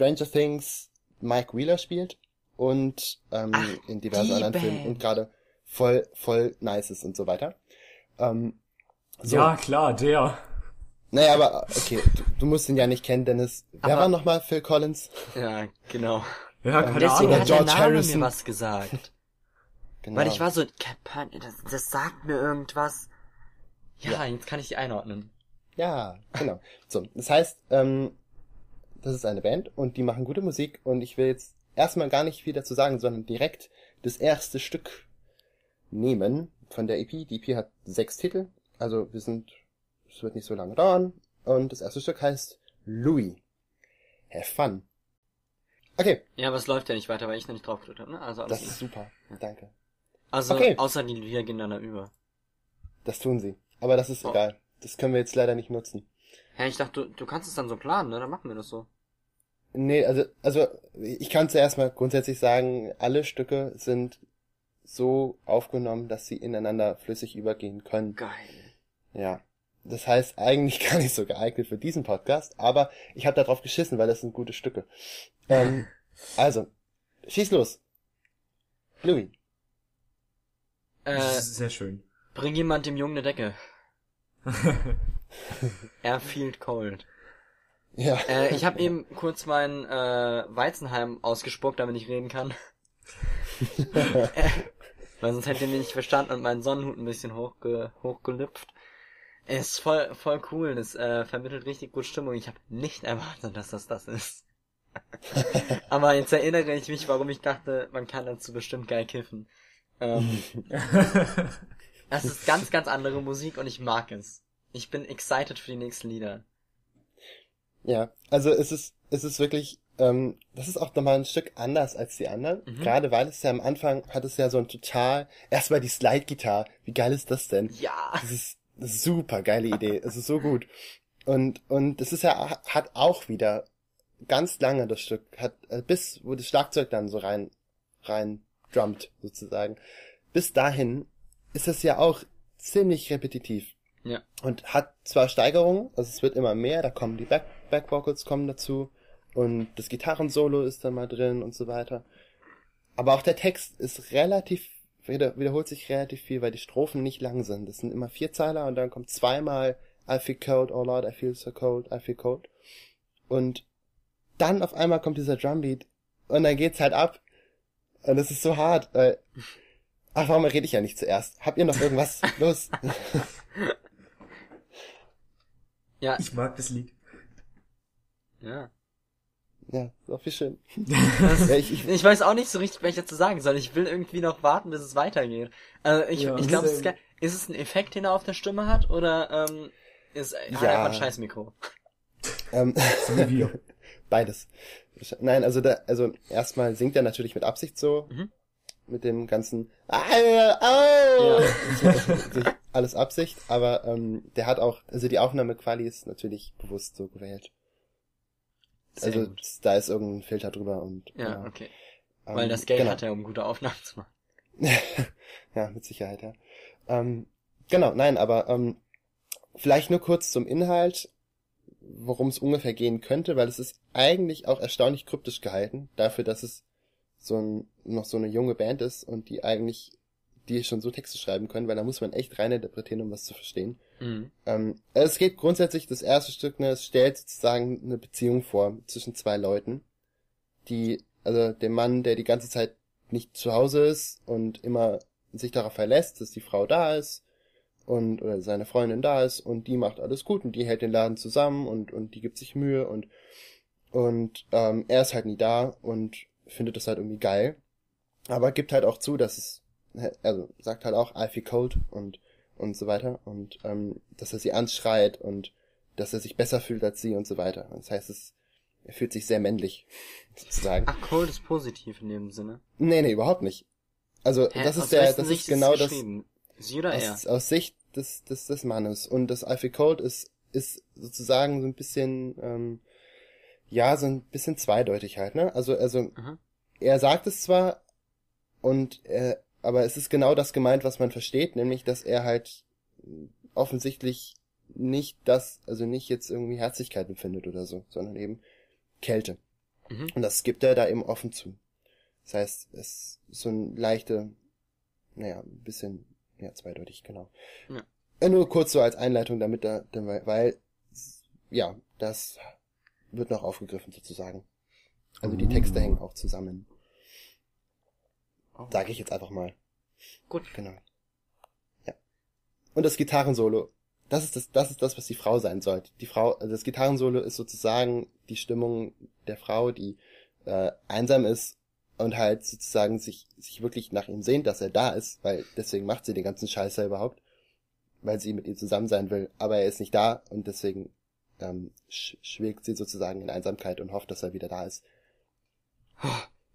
Stranger Things Mike Wheeler spielt und ähm, Ach, in diversen anderen Filmen Band. und gerade voll voll nice ist und so weiter. Ähm, so. Ja, klar, der. Naja, aber okay, du, du musst ihn ja nicht kennen, Dennis. Wer Aber- war nochmal Phil Collins? ja, genau. Ja, keine Deswegen Ahnung. hat George der Name Harrison. mir was gesagt. Genau. Weil ich war so, das, das sagt mir irgendwas. Ja, jetzt kann ich die einordnen. Ja, genau. So, das heißt, ähm, das ist eine Band und die machen gute Musik und ich will jetzt erstmal gar nicht viel dazu sagen, sondern direkt das erste Stück nehmen von der EP. Die EP hat sechs Titel, Also wir sind, es wird nicht so lange dauern. Und das erste Stück heißt Louis. Have fun. Okay, Ja, aber es läuft ja nicht weiter, weil ich noch nicht drauf gedrückt habe, ne? Also alles das ist super. Danke. Also, okay. außer die Lieder gehen dann da über. Das tun sie. Aber das ist Oh. egal. Das können wir jetzt leider nicht nutzen. Hä, ich dachte, du, du kannst es dann so planen, ne? Dann machen wir das so. Nee, also, also ich kann zuerst mal grundsätzlich sagen, alle Stücke sind so aufgenommen, dass sie ineinander flüssig übergehen können. Geil. Ja. Das heißt eigentlich gar nicht so geeignet für diesen Podcast, aber ich habe darauf geschissen, weil das sind gute Stücke. Ähm, also, schieß los. Louis. Äh, Das ist sehr schön. bring jemand dem Jungen eine Decke. Er feelt cold. Ja. Äh, ich habe eben kurz meinen äh, Weizenheim ausgespuckt, damit ich reden kann. äh, weil sonst hätte ihr mich nicht verstanden und meinen Sonnenhut ein bisschen hochge hochgelüpft. Es ist voll, voll cool, das äh, vermittelt richtig gut Stimmung. Ich habe nicht erwartet, dass das das ist. Aber jetzt erinnere ich mich, warum ich dachte, man kann dazu bestimmt geil kiffen. Ähm, das ist ganz, ganz andere Musik und ich mag es. Ich bin excited für die nächsten Lieder. Ja, also es ist, es ist wirklich, ähm, das ist auch nochmal ein Stück anders als die anderen. Mhm. Gerade weil es ja am Anfang hat es ja so ein total, erstmal die Slide-Gitarre. Wie geil ist das denn? Ja. Das ist eine super geile Idee. Es ist so gut. Und, und es ist ja, hat auch wieder ganz lange das Stück, hat, äh, bis, wo das Schlagzeug dann so rein, rein drummt, sozusagen. Bis dahin ist es ja auch ziemlich repetitiv. Ja. Und hat zwar Steigerungen, also es wird immer mehr, da kommen die Back, Back Vocals kommen dazu und das Gitarrensolo ist dann mal drin und so weiter. Aber auch der Text ist relativ, wieder, wiederholt sich relativ viel, weil die Strophen nicht lang sind. Das sind immer vier Zeiler und dann kommt zweimal I feel cold, oh Lord, I feel so cold, I feel cold. Und dann auf einmal kommt dieser Drumbeat und dann geht's halt ab. Und es ist so hart, weil, ach, warum rede ich ja nicht zuerst? Habt ihr noch irgendwas? Los. Ja, Ich mag das Lied. ja. Ja, ist auch viel schön. Ja, ich, ich, ich weiß auch nicht so richtig, was ich dazu sagen soll. Ich will irgendwie noch warten, bis es weitergeht. Also ich, Ja, ich glaube, es ist, ist es ein Effekt, den er auf der Stimme hat, oder ähm, ist hat er Ja. einfach ein scheiß Mikro? ähm, So wie wir. beides. Nein, also da, also erstmal singt er natürlich mit Absicht so, Mhm. mit dem ganzen ah, oh! Ja. alles Absicht, aber ähm, der hat auch, also die Aufnahmequali ist natürlich bewusst so gewählt. Sehr also gut. da ist irgendein Filter drüber und Ja, okay. ähm, Weil das Geld genau. hat er, um gute Aufnahmen zu machen. ja, mit Sicherheit, ja. Ähm, genau, nein, aber ähm, vielleicht nur kurz zum Inhalt, worum es ungefähr gehen könnte, weil es ist eigentlich auch erstaunlich kryptisch gehalten, dafür, dass es so ein, noch so eine junge Band ist und die eigentlich, die schon so Texte schreiben können, weil da muss man echt rein interpretieren, um was zu verstehen. Mhm. Ähm, es geht grundsätzlich, das erste Stück, ne, es stellt sozusagen eine Beziehung vor zwischen zwei Leuten, die, also dem Mann, der die ganze Zeit nicht zu Hause ist und immer sich darauf verlässt, dass die Frau da ist und oder seine Freundin da ist und die macht alles gut und die hält den Laden zusammen und und die gibt sich Mühe und und ähm, er ist halt nie da und findet das halt irgendwie geil, aber gibt halt auch zu, dass es also sagt halt auch I feel cold und und so weiter und ähm, dass er sie anschreit und dass er sich besser fühlt als sie und so weiter. Das heißt, es er fühlt sich sehr männlich sozusagen. Ach, cold ist positiv in dem Sinne. Nee, nee, überhaupt nicht. Also, Hä? das Aus ist der, wessen das Sicht ist genau es das? Sie oder er? aus, aus Sicht des, des, des Mannes. Und das I Feel Cold ist, ist sozusagen so ein bisschen, ähm, ja, so ein bisschen zweideutig halt, ne? Also, also, Aha. er sagt es zwar, und, äh, aber es ist genau das gemeint, was man versteht, nämlich, dass er halt offensichtlich nicht das, also nicht jetzt irgendwie Herzlichkeit empfindet oder so, sondern eben Kälte. Mhm. Und das gibt er da eben offen zu. Das heißt, es ist so ein leichte, naja, ein bisschen, ja, zweideutig, genau. Ja. Äh, Nur kurz so als Einleitung, damit da, weil, ja, das wird noch aufgegriffen sozusagen. Also die Texte Uh. hängen auch zusammen. Oh. Sage ich jetzt einfach mal. Gut. Genau. Ja. Und das Gitarrensolo, das ist das, das ist das, was die Frau sein sollte. Die Frau, also das Gitarrensolo ist sozusagen die Stimmung der Frau, die äh, einsam ist und halt sozusagen sich, sich wirklich nach ihm sehnt, dass er da ist, weil deswegen macht sie den ganzen Scheiß ja überhaupt. weil sie mit ihr zusammen sein will, aber er ist nicht da und deswegen ähm, sch schwelgt sie sozusagen in Einsamkeit und hofft, dass er wieder da ist.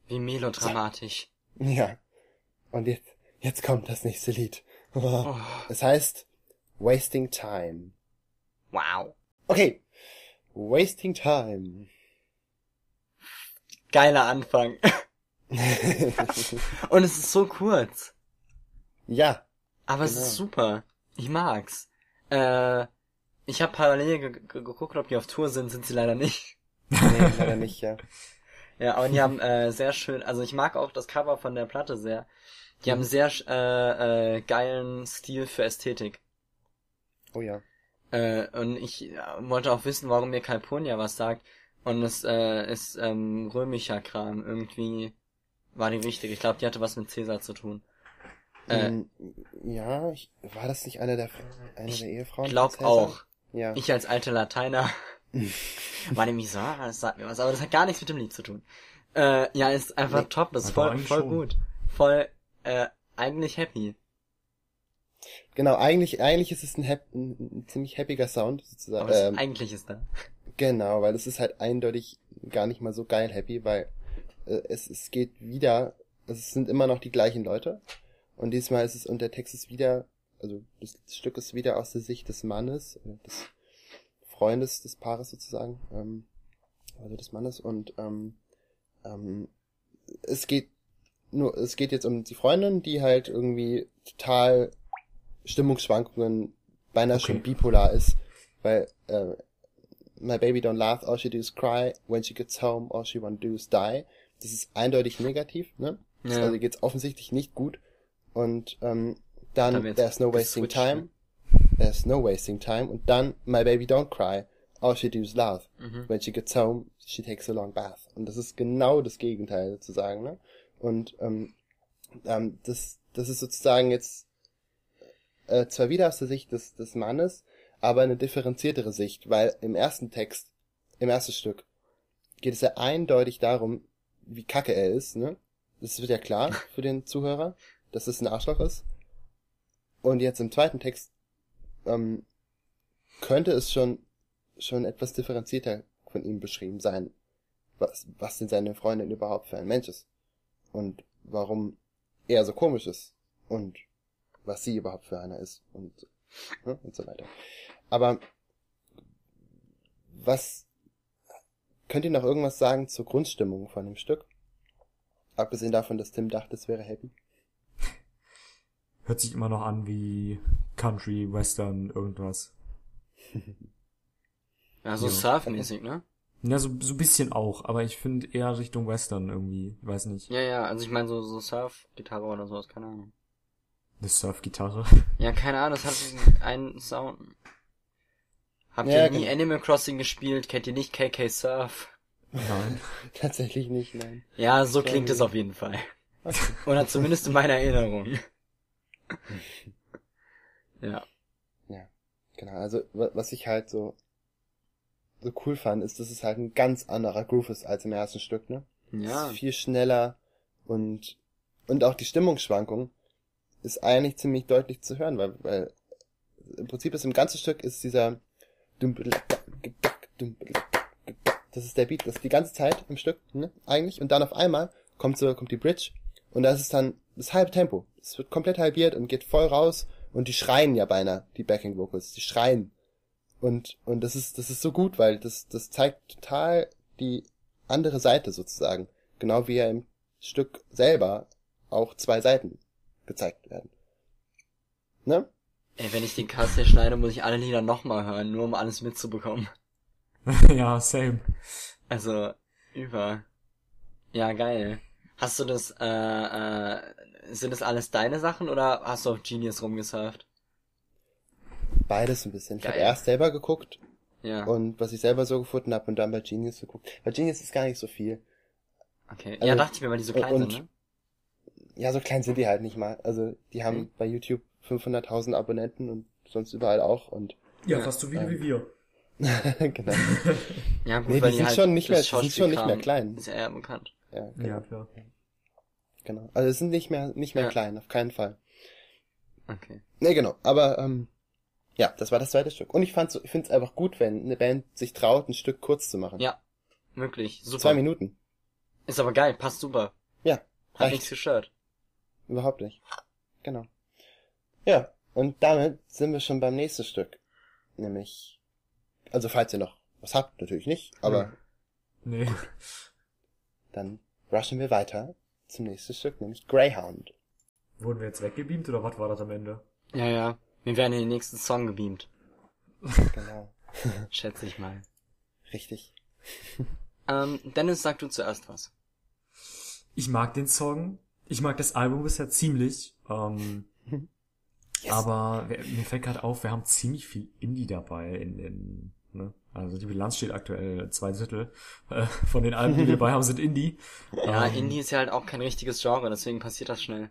Wie melodramatisch. Ja. Und jetzt, jetzt kommt das nächste Lied. Oh, Es heißt Wasting Time. wow. Okay. Wasting Time. Geiler Anfang. Und es ist so kurz. ja. Aber es Genau. ist super. Ich mag's. Äh, ich habe parallel ge ge geguckt, ob die auf Tour sind, sind sie leider nicht. Nee, leider nicht, ja. Ja, aber die haben äh, sehr schön, also ich mag auch das Cover von der Platte sehr. Die haben sehr äh, äh, geilen Stil für Ästhetik. Oh ja. Äh, und ich äh, wollte auch wissen, warum mir Calpurnia was sagt. Und es äh, ist ähm, römischer Kram. Irgendwie war die wichtig. Ich glaube, die hatte was mit Cäsar zu tun. Äh, Ähm, ja, ich, war das nicht eine der, eine Ich der Ehefrauen? glaub von Caesar? auch. Ja. Ich als alter Lateiner war nämlich so, ah, das sagt mir was, aber das hat gar nichts mit dem Lied zu tun. Äh, ja, ist einfach Nee, top, das ist aber voll, voll schon. gut. Voll, äh, eigentlich happy. Genau, eigentlich, eigentlich ist es ein, hap ein, ein ziemlich happiger Sound, sozusagen. Aber Ähm, eigentlich ist da. genau, weil es ist halt eindeutig gar nicht mal so geil happy, weil äh, es, es geht wieder, es sind immer noch die gleichen Leute. Und diesmal ist es, und der Text ist wieder, also das Stück ist wieder aus der Sicht des Mannes, äh, des Freundes des Paares sozusagen, ähm, also des Mannes. Und ähm, ähm, es geht nur, es geht jetzt um die Freundin, die halt irgendwie total Stimmungsschwankungen, beinahe Okay. schon bipolar ist, weil äh, My baby don't laugh, all she do is cry. When she gets home, all she wanna do is die. Das ist eindeutig negativ, ne? Ja. Also geht's offensichtlich nicht gut. Und ähm, Da dann wird's There's no wasting geswitcht, time. There's no wasting time. Und dann My baby don't cry. All she do is laugh. Mhm. When she gets home, she takes a long bath. Und das ist genau das Gegenteil sozusagen, ne? Und ähm, ähm, das, das ist sozusagen jetzt äh, zwar wieder aus der Sicht des, des Mannes, aber eine differenziertere Sicht, weil im ersten Text, im ersten Stück, geht es ja eindeutig darum, wie kacke er ist, ne? Das wird ja klar für den Zuhörer, dass es ein Arschloch ist. Und jetzt im zweiten Text ähm, könnte es schon schon etwas differenzierter von ihm beschrieben sein, was, was denn seine Freundin überhaupt für ein Mensch ist und warum er so komisch ist und was sie überhaupt für einer ist und, ne, und so weiter. Aber was könnt ihr noch irgendwas sagen zur Grundstimmung von dem Stück? Abgesehen davon, dass Tim dachte, es wäre happy. Hört sich immer noch an wie Country, Western, irgendwas. Ja, so Ja. surfmäßig, ne? Ja, so, so ein bisschen auch, aber ich finde eher Richtung Western irgendwie. Ich weiß nicht. Ja, ja, also ich meine so, so Surf-Gitarre oder sowas, keine Ahnung. Eine Surfgitarre. Ja, keine Ahnung, das hat diesen einen Sound. Habt Ja, ihr nie genau. Animal Crossing gespielt? Kennt ihr nicht KK Surf? Nein. Tatsächlich nicht, nein. Ja, so klingt es auf jeden Fall. Okay. Oder zumindest in meiner Erinnerung. Ja. Genau, also wa- was ich halt so so cool fand, ist, dass es halt ein ganz anderer Groove ist als im ersten Stück, ne? Ja. viel schneller und und auch die Stimmungsschwankung ist eigentlich ziemlich deutlich zu hören, weil, weil im Prinzip ist im ganzen Stück ist dieser das ist der Beat, das ist die ganze Zeit im Stück, ne? Eigentlich und dann auf einmal kommt so kommt die Bridge und das ist dann das halbe Tempo. Es wird komplett halbiert und geht voll raus und die schreien ja beinahe, die Backing Vocals, die schreien. Und, und das ist, das ist so gut, weil das, das zeigt total die andere Seite sozusagen. Genau wie ja im Stück selber auch zwei Seiten gezeigt werden. Ne? Ey, wenn ich den Cast hier schneide, muss ich alle Lieder nochmal hören, nur um alles mitzubekommen. ja, same. Also, über. Ja, geil. Hast du das, äh, äh, sind das alles deine Sachen oder hast du auf Genius rumgesurft? Beides ein bisschen. Ich habe Geil. erst selber geguckt Ja, und was ich selber so gefunden habe und dann bei Genius geguckt. Bei Genius ist gar nicht so viel. okay. also- ja, dachte ich mir, weil die so klein und- sind, ne? Ja, so klein sind die halt nicht mal. Also die haben Mhm. bei YouTube 500.000 Abonnenten und sonst überall auch und Ja, Ja. fast so viele Ähm. wie wir. genau. Ja, gut, Nee, die weil sind halt schon nicht mehr- sind schon nicht mehr klein. Ist ja eher bekannt. Ja, genau. Ja, klar. genau. Also es sind nicht mehr nicht mehr Ja. klein, auf keinen Fall. Okay. Nee, genau. Aber ähm, Ja, das war das zweite Stück. Und ich fand's, so- ich find's einfach gut, wenn eine Band sich traut, ein Stück kurz zu machen. Ja. Wirklich. Super. Zwei Minuten. Ist aber geil, passt super. Ja, Hat reicht. nichts gestört. Überhaupt nicht. Genau. Ja, und damit sind wir schon beim nächsten Stück. Nämlich, also falls ihr noch was habt, natürlich nicht, aber Nee. dann rushen wir weiter zum nächsten Stück, nämlich Greyhound. Wurden wir jetzt weggebeamt oder was war das am Ende? Ja, ja. Wir werden in den nächsten Song gebeamt. Genau. Schätze ich mal. Richtig. Ähm, Dennis, sag du zuerst was. Ich mag den Song. Ich mag das Album bisher ziemlich. Ähm, Aber wer- mir fällt gerade auf, wir haben ziemlich viel Indie dabei in den, ne? Also die Bilanz steht aktuell zwei Drittel äh, von den Alben, die wir dabei haben, sind Indie. Ja, Ähm, Indie ist ja halt auch kein richtiges Genre, deswegen passiert das schnell.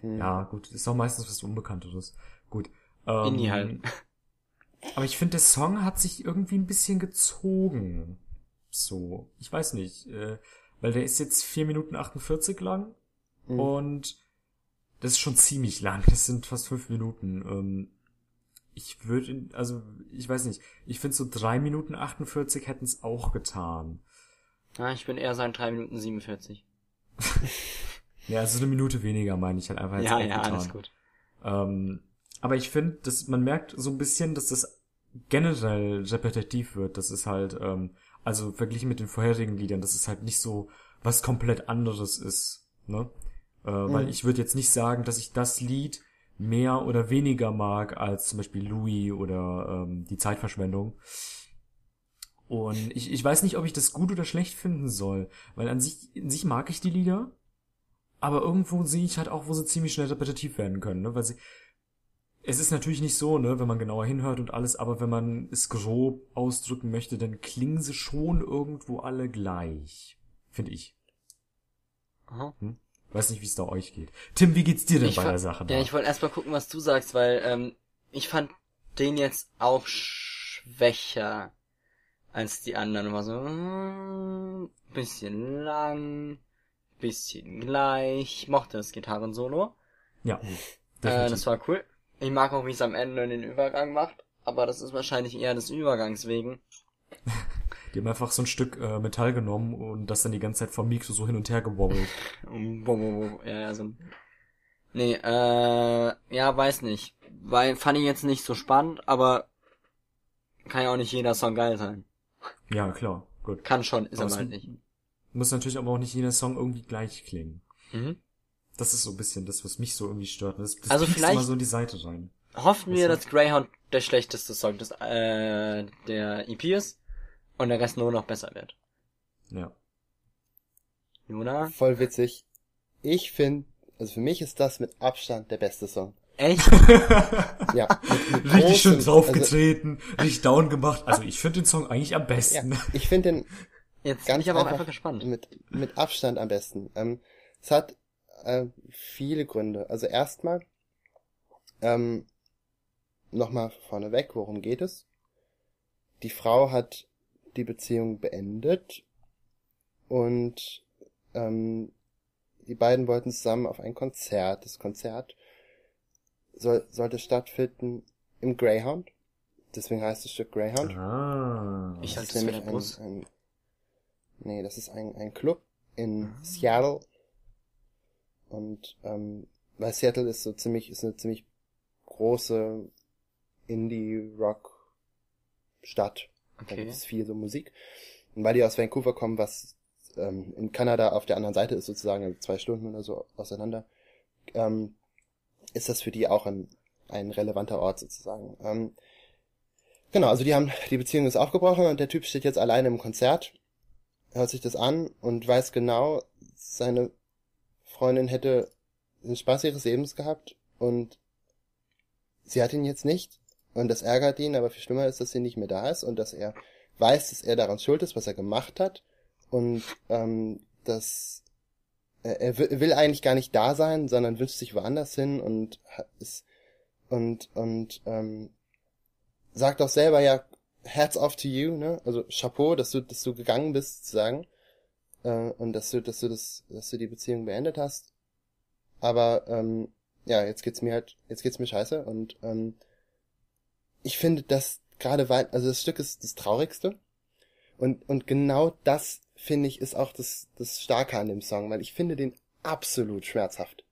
Hm. Ja, gut, ist auch meistens was Unbekannteres. Gut. Ähm, Indie halt. Aber ich finde, der Song hat sich irgendwie ein bisschen gezogen. So, ich weiß nicht, äh, weil der ist jetzt vier Minuten 48 lang Mhm. und das ist schon ziemlich lang. Das sind fast fünf Minuten. Ähm, ich würde, also ich weiß nicht, ich finde so drei Minuten 48 hätten es auch getan. Ja, ich bin eher so ein 3 Minuten 47. Ja, also eine Minute weniger meine ich halt einfach Ja, ja, getan. alles gut. Ähm, aber ich finde, dass man merkt so ein bisschen, dass das generell repetitiv wird. Das ist halt, ähm, also verglichen mit den vorherigen Liedern, dass es halt nicht so was komplett anderes ist. Ne? Äh, Weil ich würde jetzt nicht sagen, dass ich das Lied mehr oder weniger mag als zum Beispiel Louis oder ähm, die Zeitverschwendung. Und ich, ich weiß nicht, ob ich das gut oder schlecht finden soll, weil an sich, in sich mag ich die Lieder, aber irgendwo sehe ich halt auch, wo sie ziemlich schnell repetitiv werden können, ne? Weil sie. Es ist natürlich nicht so, ne, wenn man genauer hinhört und alles, aber wenn man es grob ausdrücken möchte, dann klingen sie schon irgendwo alle gleich. Finde ich. Aha. Weiß nicht, wie es da euch geht. Tim, wie geht's dir denn Ich bei der Sache da? Ja, ich wollte erst mal gucken, was du sagst, weil ähm, ich fand den jetzt auch schwächer als die anderen. War so mm, bisschen lang, bisschen gleich. Ich mochte das Gitarrensolo. ja, Äh, das war cool. Ich mag auch, wie es am Ende den Übergang macht, aber das ist wahrscheinlich eher des Übergangs wegen. Die haben einfach so ein Stück äh, Metall genommen und das dann die ganze Zeit vom Mikro so hin und her gewobbelt. Wo, wo, wo, ja, ja, so. Nee, äh, ja, weiß nicht. Weil, fand ich jetzt nicht so spannend, aber kann ja auch nicht jeder Song geil sein. Ja, klar, gut. Kann schon, ist Aber aber halt nicht. Muss natürlich aber auch nicht jeder Song irgendwie gleich klingen. Mhm. Das ist so ein bisschen das, was mich so irgendwie stört. Das, das Also vielleicht- immer so in die Seite rein. Hoffen wir, dass Greyhound der schlechteste Song des, äh, der EP ist und der Rest nur noch besser wird. Ja. Jona? Voll witzig. Ich finde, also für mich ist das mit Abstand der beste Song. Echt? Ja, mit, mit Richtig schön großem- draufgetreten, richtig down gemacht. Also ich finde den Song eigentlich am Also, besten. ja, ich finde den Jetzt bin ganz ich aber auch einfach einfach gespannt. mit, mit Abstand am besten. Ähm, es hat äh, viele Gründe. Also erstmal, ähm, nochmal vorneweg, worum geht es? Die Frau hat die Beziehung beendet und ähm, die beiden wollten zusammen auf ein Konzert. Das Konzert soll, sollte stattfinden im Greyhound. Deswegen heißt das Stück Greyhound. Ah. Ich Das halte ist es für nämlich der Bus. Ein, ein, nee, das ist ein, ein Club in Seattle. Und ähm, weil Seattle ist so ziemlich, ist eine ziemlich große Indie-Rock-Stadt. Da Okay. gibt es viel so Musik. Und weil die aus Vancouver kommen, was ähm, in Kanada auf der anderen Seite ist, sozusagen also zwei Stunden oder so auseinander, ähm, ist das für die auch ein, ein relevanter Ort sozusagen. Ähm, genau, also die haben, die Beziehung ist aufgebrochen und der Typ steht jetzt alleine im Konzert, hört sich das an und weiß genau, seine Freundin hätte den Spaß ihres Lebens gehabt und sie hat ihn jetzt nicht und das ärgert ihn, aber viel schlimmer ist, dass sie nicht mehr da ist und dass er weiß, dass er daran schuld ist, was er gemacht hat und ähm, dass er, er will, eigentlich gar nicht da sein, sondern wünscht sich woanders hin und ist und und ähm, sagt auch selber ja Hats off to you, ne? Also Chapeau, dass du dass du gegangen bist, sozusagen äh, und dass du dass du das dass du die Beziehung beendet hast. Aber ähm, ja, jetzt geht's mir halt jetzt geht's mir scheiße und ähm, ich finde, dass gerade weil, also das Stück ist das traurigste. Und, und genau das, finde ich, ist auch das, das Starke an dem Song, weil ich finde den absolut schmerzhaft.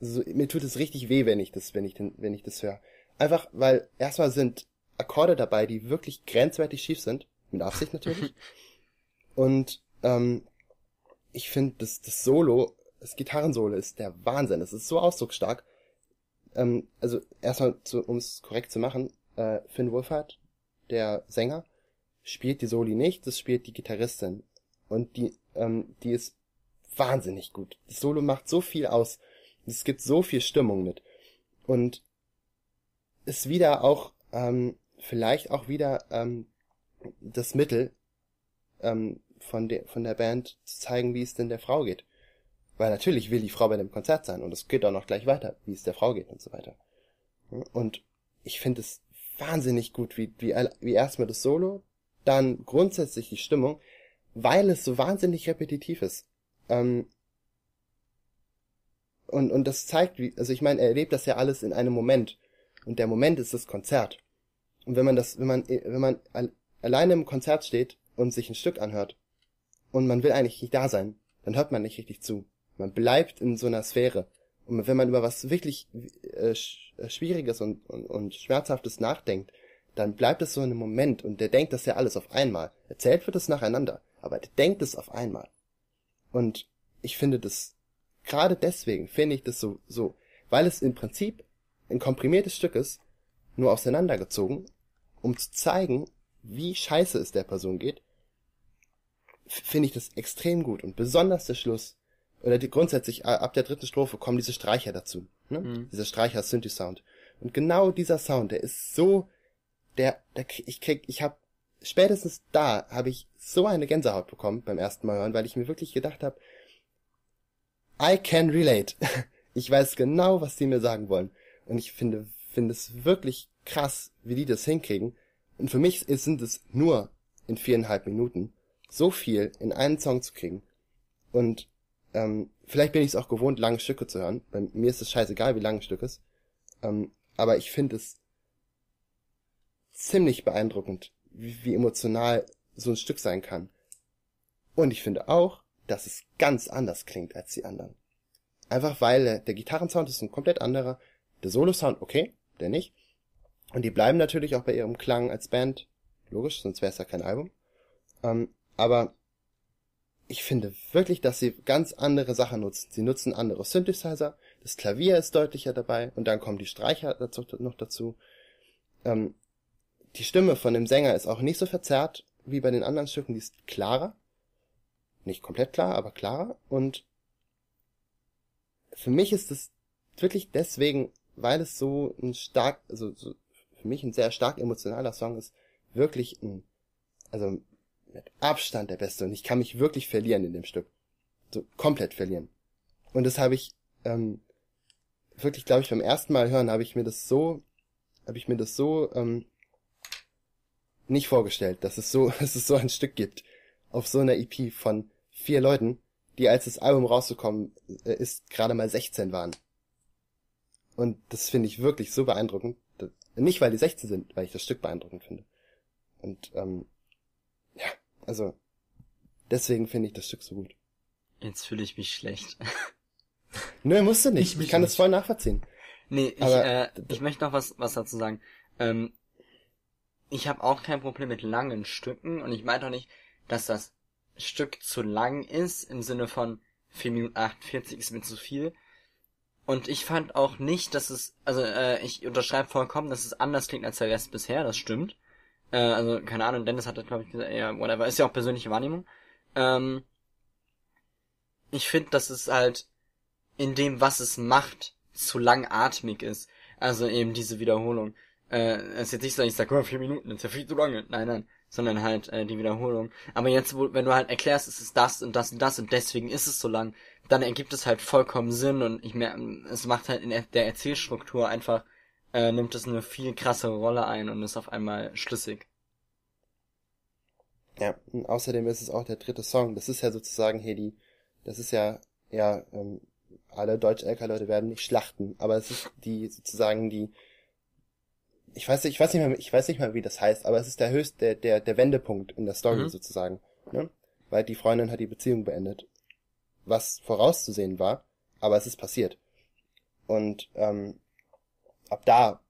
Also, mir tut es richtig weh, wenn ich das, wenn ich den, wenn ich das höre. Einfach, weil erstmal sind Akkorde dabei, die wirklich grenzwertig schief sind. Mit Absicht natürlich. Und, ähm, ich finde, das, das Solo, das Gitarrensolo ist der Wahnsinn. Es ist so ausdrucksstark. Ähm, also, erstmal, um es korrekt zu machen, äh, Finn Wolfhard, der Sänger, spielt die Soli nicht, das spielt die Gitarristin. Und die, ähm, die ist wahnsinnig gut. Das Solo macht so viel aus. Es gibt so viel Stimmung mit. Und ist wieder auch, ähm, vielleicht auch wieder ähm, das Mittel ähm, von, der von der Band zu zeigen, wie es denn der Frau geht. Weil natürlich will die Frau bei dem Konzert sein und es geht auch noch gleich weiter, wie es der Frau geht und so weiter. Und ich finde es wahnsinnig gut, wie, wie, wie erstmal das Solo, dann grundsätzlich die Stimmung, weil es so wahnsinnig repetitiv ist. Ähm, und, und das zeigt, wie, also ich meine, er erlebt das ja alles in einem Moment. Und der Moment ist das Konzert. Und wenn man das, wenn man, wenn man alleine im Konzert steht und sich ein Stück anhört und man will eigentlich nicht da sein, dann hört man nicht richtig zu. Man bleibt in so einer Sphäre. Und wenn man über was wirklich äh, äh, Schwieriges und, und, und Schmerzhaftes nachdenkt, dann bleibt es so in einem Moment und der denkt das ja alles auf einmal. Erzählt wird es nacheinander, aber der denkt es auf einmal. Und ich finde das, gerade deswegen finde ich das so, so, weil es im Prinzip ein komprimiertes Stück ist, nur auseinandergezogen, um zu zeigen, wie scheiße es der Person geht, finde ich das extrem gut. Und besonders der Schluss, oder die, grundsätzlich ab der dritten Strophe kommen diese Streicher dazu. Ne? Mhm. Dieser Streicher Synthi Sound. Und genau dieser Sound, der ist so, der, der ich krieg, ich habe spätestens da habe ich so eine Gänsehaut bekommen beim ersten Mal hören, weil ich mir wirklich gedacht habe, I can relate. Ich weiß genau, was die mir sagen wollen. Und ich finde, finde es wirklich krass, wie die das hinkriegen. Und für mich sind es nur in viereinhalb Minuten so viel in einen Song zu kriegen. Und ähm, vielleicht bin ich es auch gewohnt, lange Stücke zu hören. Bei mir ist es scheißegal, wie lang ein Stück ist. Ähm, aber ich finde es ziemlich beeindruckend, wie, wie emotional so ein Stück sein kann. Und ich finde auch, dass es ganz anders klingt als die anderen. Einfach weil der, Gitarrensound ist ein komplett anderer, der Solo-Sound okay, der nicht. Und die bleiben natürlich auch bei ihrem Klang als Band, logisch, sonst wäre es ja kein Album. Ähm, aber ich finde wirklich, dass sie ganz andere Sachen nutzen. Sie nutzen andere Synthesizer, das Klavier ist deutlicher dabei und dann kommen die Streicher dazu, noch dazu. Ähm, die Stimme von dem Sänger ist auch nicht so verzerrt wie bei den anderen Stücken, die ist klarer. Nicht komplett klar, aber klarer. Und für mich ist es wirklich deswegen, weil es so ein stark, also so für mich ein sehr stark emotionaler Song ist, wirklich ein, also mit Abstand der beste und ich kann mich wirklich verlieren in dem Stück. So komplett verlieren. Und das habe ich ähm, wirklich, glaube ich, beim ersten Mal hören habe ich mir das so, habe ich mir das so ähm, nicht vorgestellt, dass es so, dass es so ein Stück gibt auf so einer EP von vier Leuten, die als das Album rausgekommen äh, ist gerade mal 16 waren. Und das finde ich wirklich so beeindruckend. Nicht weil die 16 sind, weil ich das Stück beeindruckend finde. Und ähm, also, deswegen finde ich das Stück so gut. Jetzt fühle ich mich schlecht. Nö, musst du nicht. Ich, ich kann nicht. das voll nachvollziehen. Nee, ich, Aber, äh, ich möchte noch was, was dazu sagen. Ähm, ich habe auch kein Problem mit langen Stücken und ich meine doch nicht, dass das Stück zu lang ist, im Sinne von 4 Minuten 48 ist mir zu viel. Und ich fand auch nicht, dass es, also äh, ich unterschreibe vollkommen, dass es anders klingt als der Rest bisher, das stimmt. Äh, also, keine Ahnung, Dennis hat das, glaube ich, gesagt, ja, whatever, ist ja auch persönliche Wahrnehmung. Ähm, ich finde, dass es halt in dem, was es macht, zu langatmig ist. Also eben diese Wiederholung. Äh, es ist jetzt nicht so, ich sag, oh, vier Minuten, das ist ja viel zu lange. Nein, nein. Sondern halt äh, die Wiederholung. Aber jetzt, wo, wenn du halt erklärst, es ist das und das und das und deswegen ist es so lang, dann ergibt es halt vollkommen Sinn und ich merke, es macht halt in der Erzählstruktur einfach äh, nimmt es eine viel krassere Rolle ein und ist auf einmal schlüssig. Ja, und außerdem ist es auch der dritte Song. Das ist ja sozusagen hier die, das ist ja, ja, ähm, alle Deutsch-LK-Leute werden nicht schlachten, aber es ist die, sozusagen die, ich weiß, ich weiß nicht mehr, ich weiß nicht mehr, wie das heißt, aber es ist der höchste, der, der, der Wendepunkt in der Story Mhm. sozusagen, ne? Weil die Freundin hat die Beziehung beendet. Was vorauszusehen war, aber es ist passiert. Und, ähm, ab da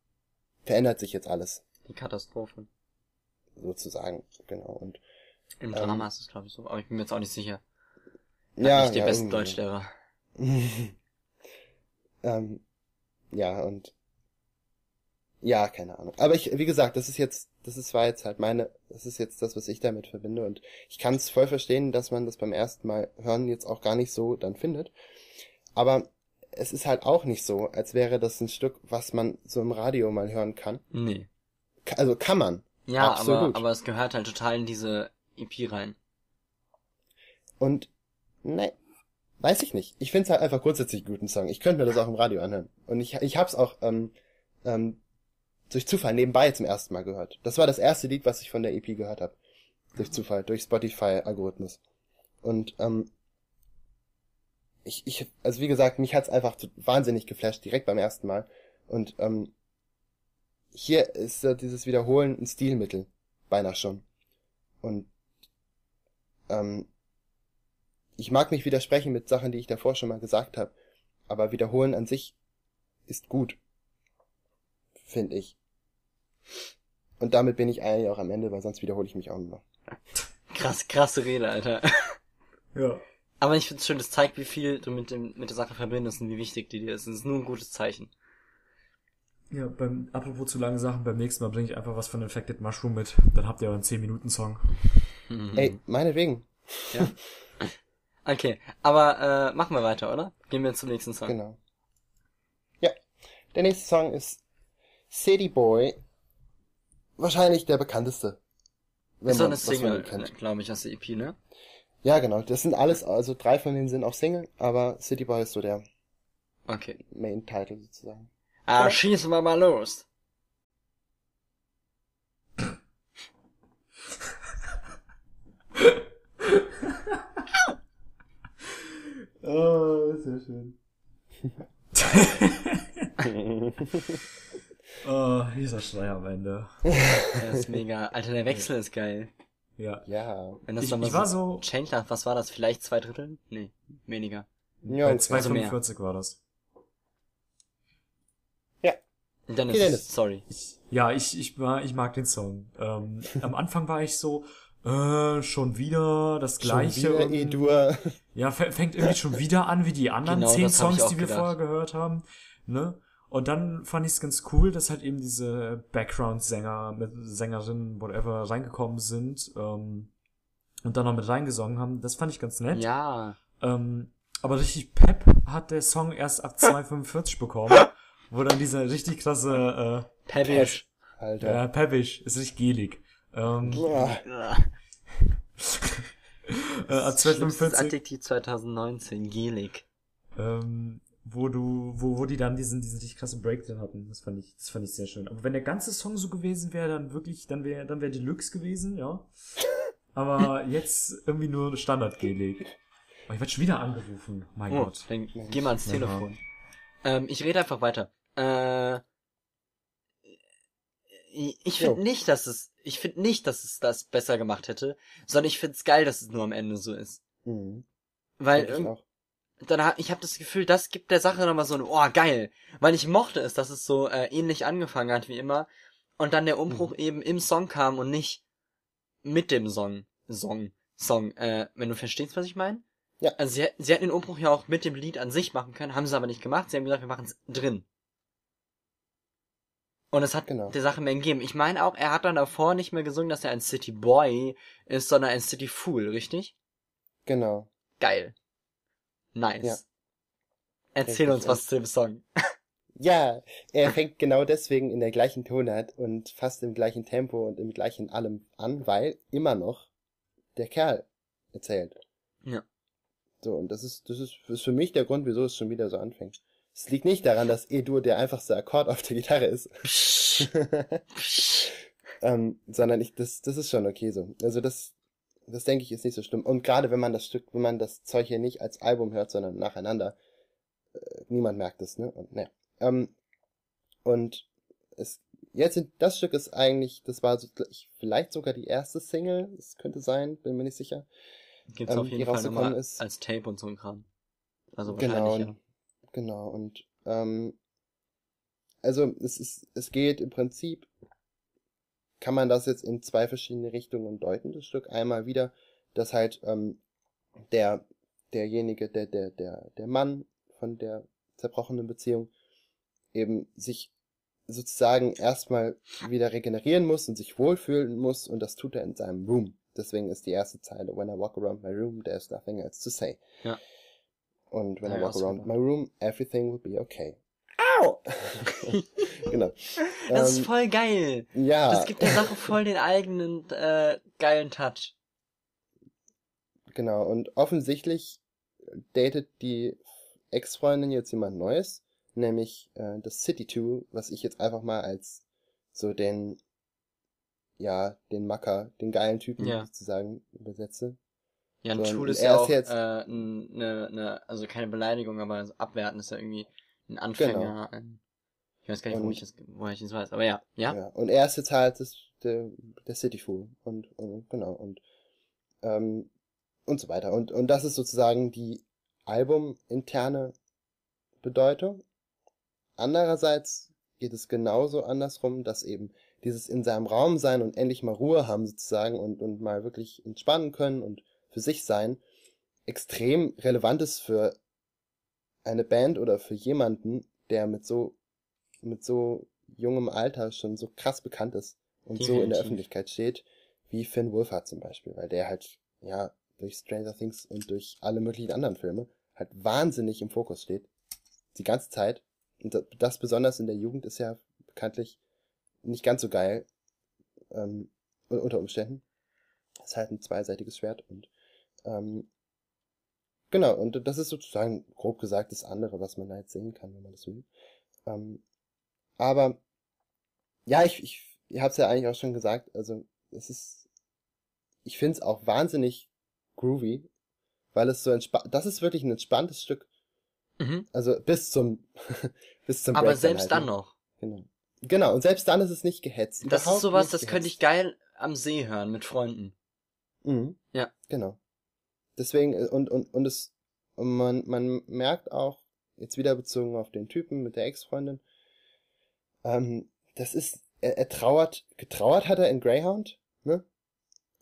verändert sich jetzt alles, Die Katastrophe. sozusagen, genau, und, Im Ähm. Drama ist es, glaube ich, so, aber ich bin mir jetzt auch nicht sicher. ja. nicht die ja, besten irgendwie. Deutschlehrer. ähm, ja, und ja, keine Ahnung. Aber ich, wie gesagt, das ist jetzt, das ist, war jetzt halt meine, das ist jetzt das, was ich damit verbinde. Und ich kann es voll verstehen, dass man das beim ersten Mal hören jetzt auch gar nicht so dann findet. Aber es ist halt auch nicht so, als wäre das ein Stück, was man so im Radio mal hören kann. Nee. Also kann man. Ja, aber, Absolut. aber es gehört halt total in diese EP rein. Und, ne, weiß ich nicht. Ich finde es halt einfach grundsätzlich einen guten Song. Ich könnte mir das auch im Radio anhören. Und ich, ich hab's auch ähm, ähm, durch Zufall nebenbei zum ersten Mal gehört. Das war das erste Lied, was ich von der EP gehört habe. Durch Zufall, durch Spotify-Algorithmus. Und ähm, ich, ich, also wie gesagt, mich hat's einfach wahnsinnig geflasht, direkt beim ersten Mal. Und ähm, hier ist äh, dieses Wiederholen ein Stilmittel, beinahe schon. Und ähm, ich mag mich widersprechen mit Sachen, die ich davor schon mal gesagt habe, aber wiederholen an sich ist gut, finde ich. Und damit bin ich eigentlich auch am Ende, weil sonst wiederhole ich mich auch nur. Krass, krasse Rede, Alter. Ja. Aber ich find's schön, das zeigt, wie viel du mit dem, mit der Sache verbindest und wie wichtig die dir ist. Es ist nur ein gutes Zeichen. Ja, beim, apropos zu lange Sachen, beim nächsten Mal bringe ich einfach was von Infected Mushroom mit. Dann habt ihr einen 10-Minuten-Song. Mhm. Ey, meinetwegen. Ja. Okay, aber äh, machen wir weiter, oder? Gehen wir zum nächsten Song. Genau. Ja. Der nächste Song ist City Boy. Wahrscheinlich der bekannteste. Wenn ist doch eine Single, glaube ich, aus der EP, ne? Ja, genau. Das sind alles, also drei von denen sind auch Single, aber City Boy ist so der Okay. Main Title sozusagen. Ah, schießen wir mal los. Oh, sehr schön. oh, dieser Schrei am Ende. Das ist mega. Alter, der Wechsel ist geil. Ja. ja. Wenn das Ich, dann ich war so, Change nach, was war das? Vielleicht zwei Drittel? Nee, weniger. Ja, bei okay. Also mehr. 2,45 war das. Dennis, Okay, Dennis. sorry. Ich, ja, ich, ich, war, ich mag den Song. Ähm, am Anfang war ich so, äh, schon wieder das gleiche. Schon wieder irgendwie. E-Dur. Ja, fä- fängt irgendwie schon wieder an wie die anderen Genau, zehn Songs, die wir gedacht. vorher gehört haben. Ne? Und dann fand ich es ganz cool, dass halt eben diese Background-Sänger mit Sängerinnen, whatever, reingekommen sind ähm, und dann noch mit reingesungen haben. Das fand ich ganz nett. Ja. Ähm, aber richtig Pep hat der Song erst ab 2,45 bekommen, wo dann dieser richtig krasse Peppisch. äh, Alter. ja, Peppisch, ist richtig gelig. Ähm, äh, ab Schlimmstes 2,45 Adjektiv 2019, gelig. ähm, wo du, wo, wo die dann diesen, diesen richtig krassen Break drin hatten. Das fand ich, das fand ich sehr schön. Aber wenn der ganze Song so gewesen wäre, dann wirklich, dann wäre, dann wäre Deluxe gewesen, ja. Aber jetzt irgendwie nur Standard-Gelig. Oh, ich werde schon wieder angerufen. Mein Oh, Gott. dann geh mal ans Ja. Telefon. Ähm, ich rede einfach weiter. Äh, ich finde nicht, dass es, ich finde nicht, dass es das besser gemacht hätte, sondern ich find's geil, dass es nur am Ende so ist. Mhm. Weil dann ich habe das Gefühl, das gibt der Sache nochmal so ein, oh geil, weil ich mochte es, dass es so äh, ähnlich angefangen hat wie immer und dann der Umbruch Mhm. eben im Song kam und nicht mit dem Song, Song, Song, äh, wenn du verstehst, was ich meine? Ja. Also sie, hätten- sie hätten den Umbruch ja auch mit dem Lied an sich machen können, haben sie aber nicht gemacht, sie haben gesagt, wir machen es drin. Und es hat Genau. der Sache mehr gegeben. Ich meine auch, er hat dann davor nicht mehr gesungen, dass er ein City Boy ist, sondern ein City Fool, richtig? Genau. Geil. Nice. Ja. Erzähl Richtig. uns was zu dem Song. Ja, er fängt genau deswegen in der gleichen Tonart und fast im gleichen Tempo und im gleichen allem an, weil immer noch der Kerl erzählt. Ja. So, und das ist, das ist, ist für mich der Grund, wieso es schon wieder so anfängt. Es liegt nicht daran, dass E-Dur der einfachste Akkord auf der Gitarre ist, ähm, sondern ich, das, das ist schon okay so. Also das, das denke ich ist nicht so schlimm. Und gerade wenn man das Stück, wenn man das Zeug hier nicht als Album hört, sondern nacheinander, äh, niemand merkt es, ne? Und, ne. Ähm, und es, jetzt sind, das Stück ist eigentlich, das war so, ich- vielleicht sogar die erste Single, es könnte sein, bin mir nicht sicher. Gibt's ähm, auf jeden die Fall rausgekommen nochmal ist. als Tape und so ein Kram. Also Genau, wahrscheinlich, und, genau, und, ähm, also, es ist, es geht im Prinzip, kann man das jetzt in zwei verschiedene Richtungen deuten, das Stück. Einmal wieder, dass halt, ähm, der, derjenige, der, der, der, der Mann von der zerbrochenen Beziehung eben sich sozusagen erstmal wieder regenerieren muss und sich wohlfühlen muss und das tut er in seinem Room. Deswegen ist die erste Zeile, When I walk around my room, there's nothing else to say. Ja. Und when Ja, I walk around my room, everything will be okay. Au! genau. Das ist Ähm, voll geil. ja, Das gibt der Sache voll den eigenen äh, geilen Touch. genau. Und offensichtlich datet die Ex-Freundin jetzt jemand Neues, nämlich äh, das City 2, was ich jetzt einfach mal als so den, ja, den Macker, den geilen Typen Ja. sozusagen übersetze. Ja, ein Tool ist ja ist auch jetzt- äh, ne, ne, also keine Beleidigung, aber so abwerten ist ja irgendwie ein Anfänger. Ein, ich weiß gar nicht, wo Und- ich das, woher ich das weiß, aber ja, ja. Und er ist jetzt halt das, der, der City Fool und, und genau und ähm, und so weiter. Und und das ist sozusagen die albuminterne Bedeutung. Andererseits geht es genauso andersrum, dass eben dieses in seinem Raum sein und endlich mal Ruhe haben sozusagen und und mal wirklich entspannen können und für sich sein extrem relevant ist für eine Band oder für jemanden, der mit so mit so jungem Alter schon so krass bekannt ist und so in der Definitiv. Öffentlichkeit steht, wie Finn Wolfhard zum Beispiel, weil der halt, ja, durch Stranger Things und durch alle möglichen anderen Filme halt wahnsinnig im Fokus steht. Die ganze Zeit. Und das, besonders in der Jugend ist ja bekanntlich nicht ganz so geil, ähm, un- unter Umständen. ist halt ein zweiseitiges Schwert und, ähm, genau, und das ist sozusagen, grob gesagt, das andere, was man da jetzt sehen kann, wenn man das will. Ähm, aber ja, ich, ich, ihr habt's ja eigentlich auch schon gesagt, also es ist, ich find's auch wahnsinnig groovy, weil es so entspannt, das ist wirklich ein entspanntes Stück, Mhm. also bis zum, bis zum Aber Breakdown selbst halt, dann ne? noch. Genau. Genau, und selbst dann ist es nicht gehetzt. Das ist Überhaupt sowas, nicht das könnte ich geil am See hören mit Freunden. Mhm. Ja. Genau. Deswegen, äh, und, und, und es, und man, man merkt auch, jetzt wieder bezogen auf den Typen mit der Ex-Freundin, ähm, das ist, er, er trauert, getrauert hat er in Greyhound, ne?